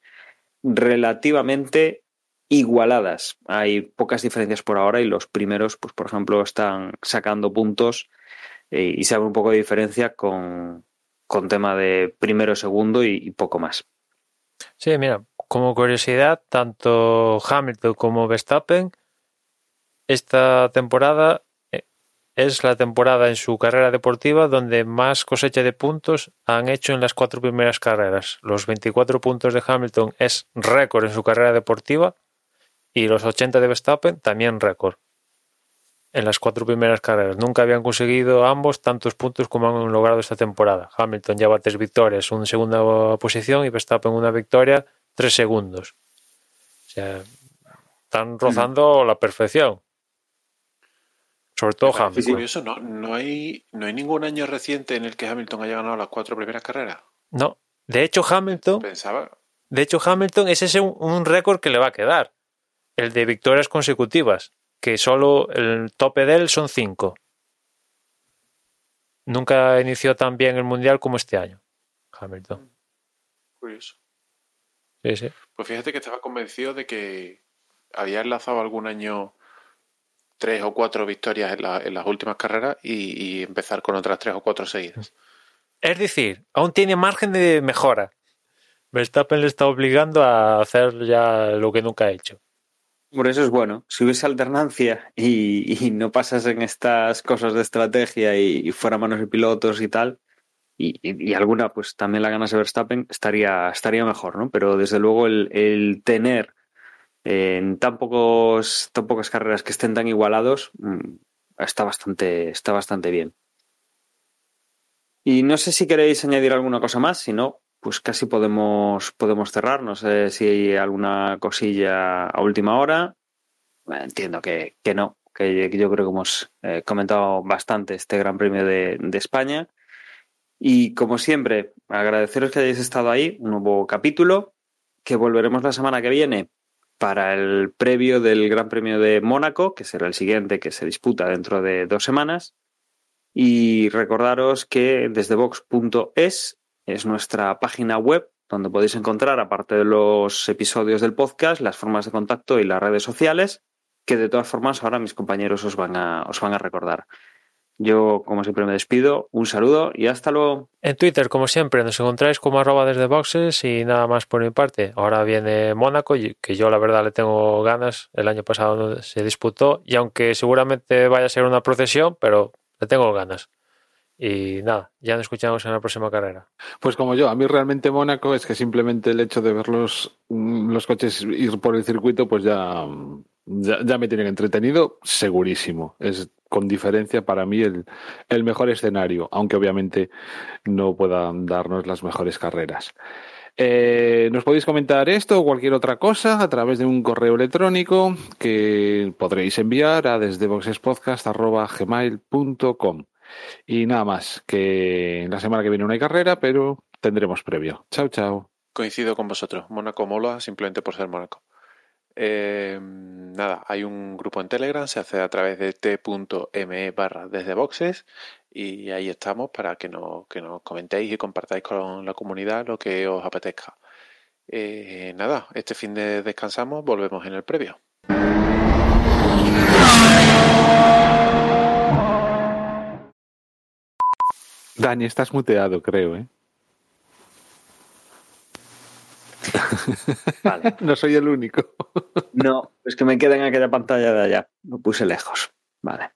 relativamente igualadas. Hay pocas diferencias por ahora y los primeros, pues por ejemplo, están sacando puntos eh, y se abre un poco de diferencia con, con tema de primero, segundo y, y, poco más. Sí, mira, como curiosidad, tanto Hamilton como Verstappen esta temporada eh, es la temporada en su carrera deportiva donde más cosecha de puntos han hecho en las cuatro primeras carreras. Los 24 puntos de Hamilton es récord en su carrera deportiva y los 80 de Verstappen también récord en las cuatro primeras carreras. Nunca habían conseguido ambos tantos puntos como han logrado esta temporada. Hamilton lleva tres victorias, una segunda posición y Verstappen una victoria, tres segundos. O sea, están rozando mm. la perfección. Sobre todo Hamilton. Es curioso, ¿no? No, hay, no hay ningún año reciente en el que Hamilton haya ganado las cuatro primeras carreras. No. De hecho, Hamilton. Pensaba. De hecho, Hamilton, ese es un, un récord que le va a quedar el de victorias consecutivas, que solo el tope de él son cinco. Nunca inició tan bien el Mundial como este año, Hamilton. Curioso. Sí, sí. Pues fíjate que estaba convencido de que había enlazado algún año tres o cuatro victorias en, la, en las últimas carreras y, y, empezar con otras tres o cuatro seguidas. Es decir, aún tiene margen de mejora. Verstappen le está obligando a hacer ya lo que nunca ha hecho. Por eso es bueno. Si hubiese alternancia y, y, no pasas en estas cosas de estrategia y, fuera manos de pilotos y tal, y, alguna pues también la ganas de Verstappen, estaría, estaría mejor, ¿no? Pero desde luego el, el tener en tan, pocos, tan pocas carreras que estén tan igualados, mm, está bastante, está bastante bien. Y no sé si queréis añadir alguna cosa más, si no, pues casi podemos, podemos cerrar. No sé si hay alguna cosilla a última hora. Entiendo que, no, que yo creo que hemos eh, comentado bastante este Gran Premio de, de España. Y como siempre, agradeceros que hayáis estado ahí, un nuevo capítulo, que volveremos la semana que viene para el previo del Gran Premio de Mónaco, que será el siguiente que se disputa dentro de dos semanas. Y recordaros que desde Vox.es es nuestra página web donde podéis encontrar, aparte de los episodios del podcast, las formas de contacto y las redes sociales, que de todas formas ahora mis compañeros os van a, os van a recordar. Yo, como siempre, me despido. Un saludo y hasta luego. En Twitter, como siempre, nos encontráis como arroba desde boxes y nada más por mi parte. Ahora viene Mónaco, que yo la verdad le tengo ganas. El año pasado se disputó y aunque seguramente vaya a ser una procesión, pero le tengo ganas. Y nada, ya nos escuchamos en la próxima carrera. Pues como yo, a mí realmente Mónaco es que simplemente el hecho de ver los, los coches ir por el circuito, pues ya, ya, ya me tienen entretenido, segurísimo. Es con diferencia para mí el, el mejor escenario, aunque obviamente no puedan darnos las mejores carreras. Eh, nos podéis comentar esto o cualquier otra cosa a través de un correo electrónico que podréis enviar a desde boxespodcast.gmail.com. Y nada más, que la semana que viene no hay carrera, pero tendremos previo. Chao, chao. Coincido con vosotros. Mónaco mola simplemente por ser Mónaco. Eh, nada, hay un grupo en Telegram, se hace a través de t.me barra desde boxes y ahí estamos para que nos, que nos comentéis y compartáis con la comunidad lo que os apetezca. Eh, nada, este fin de descansamos, volvemos en el previo. Dani, estás muteado, creo, ¿eh? Vale. no soy el único. No, es que me queda en aquella pantalla de allá. Lo puse lejos. Vale.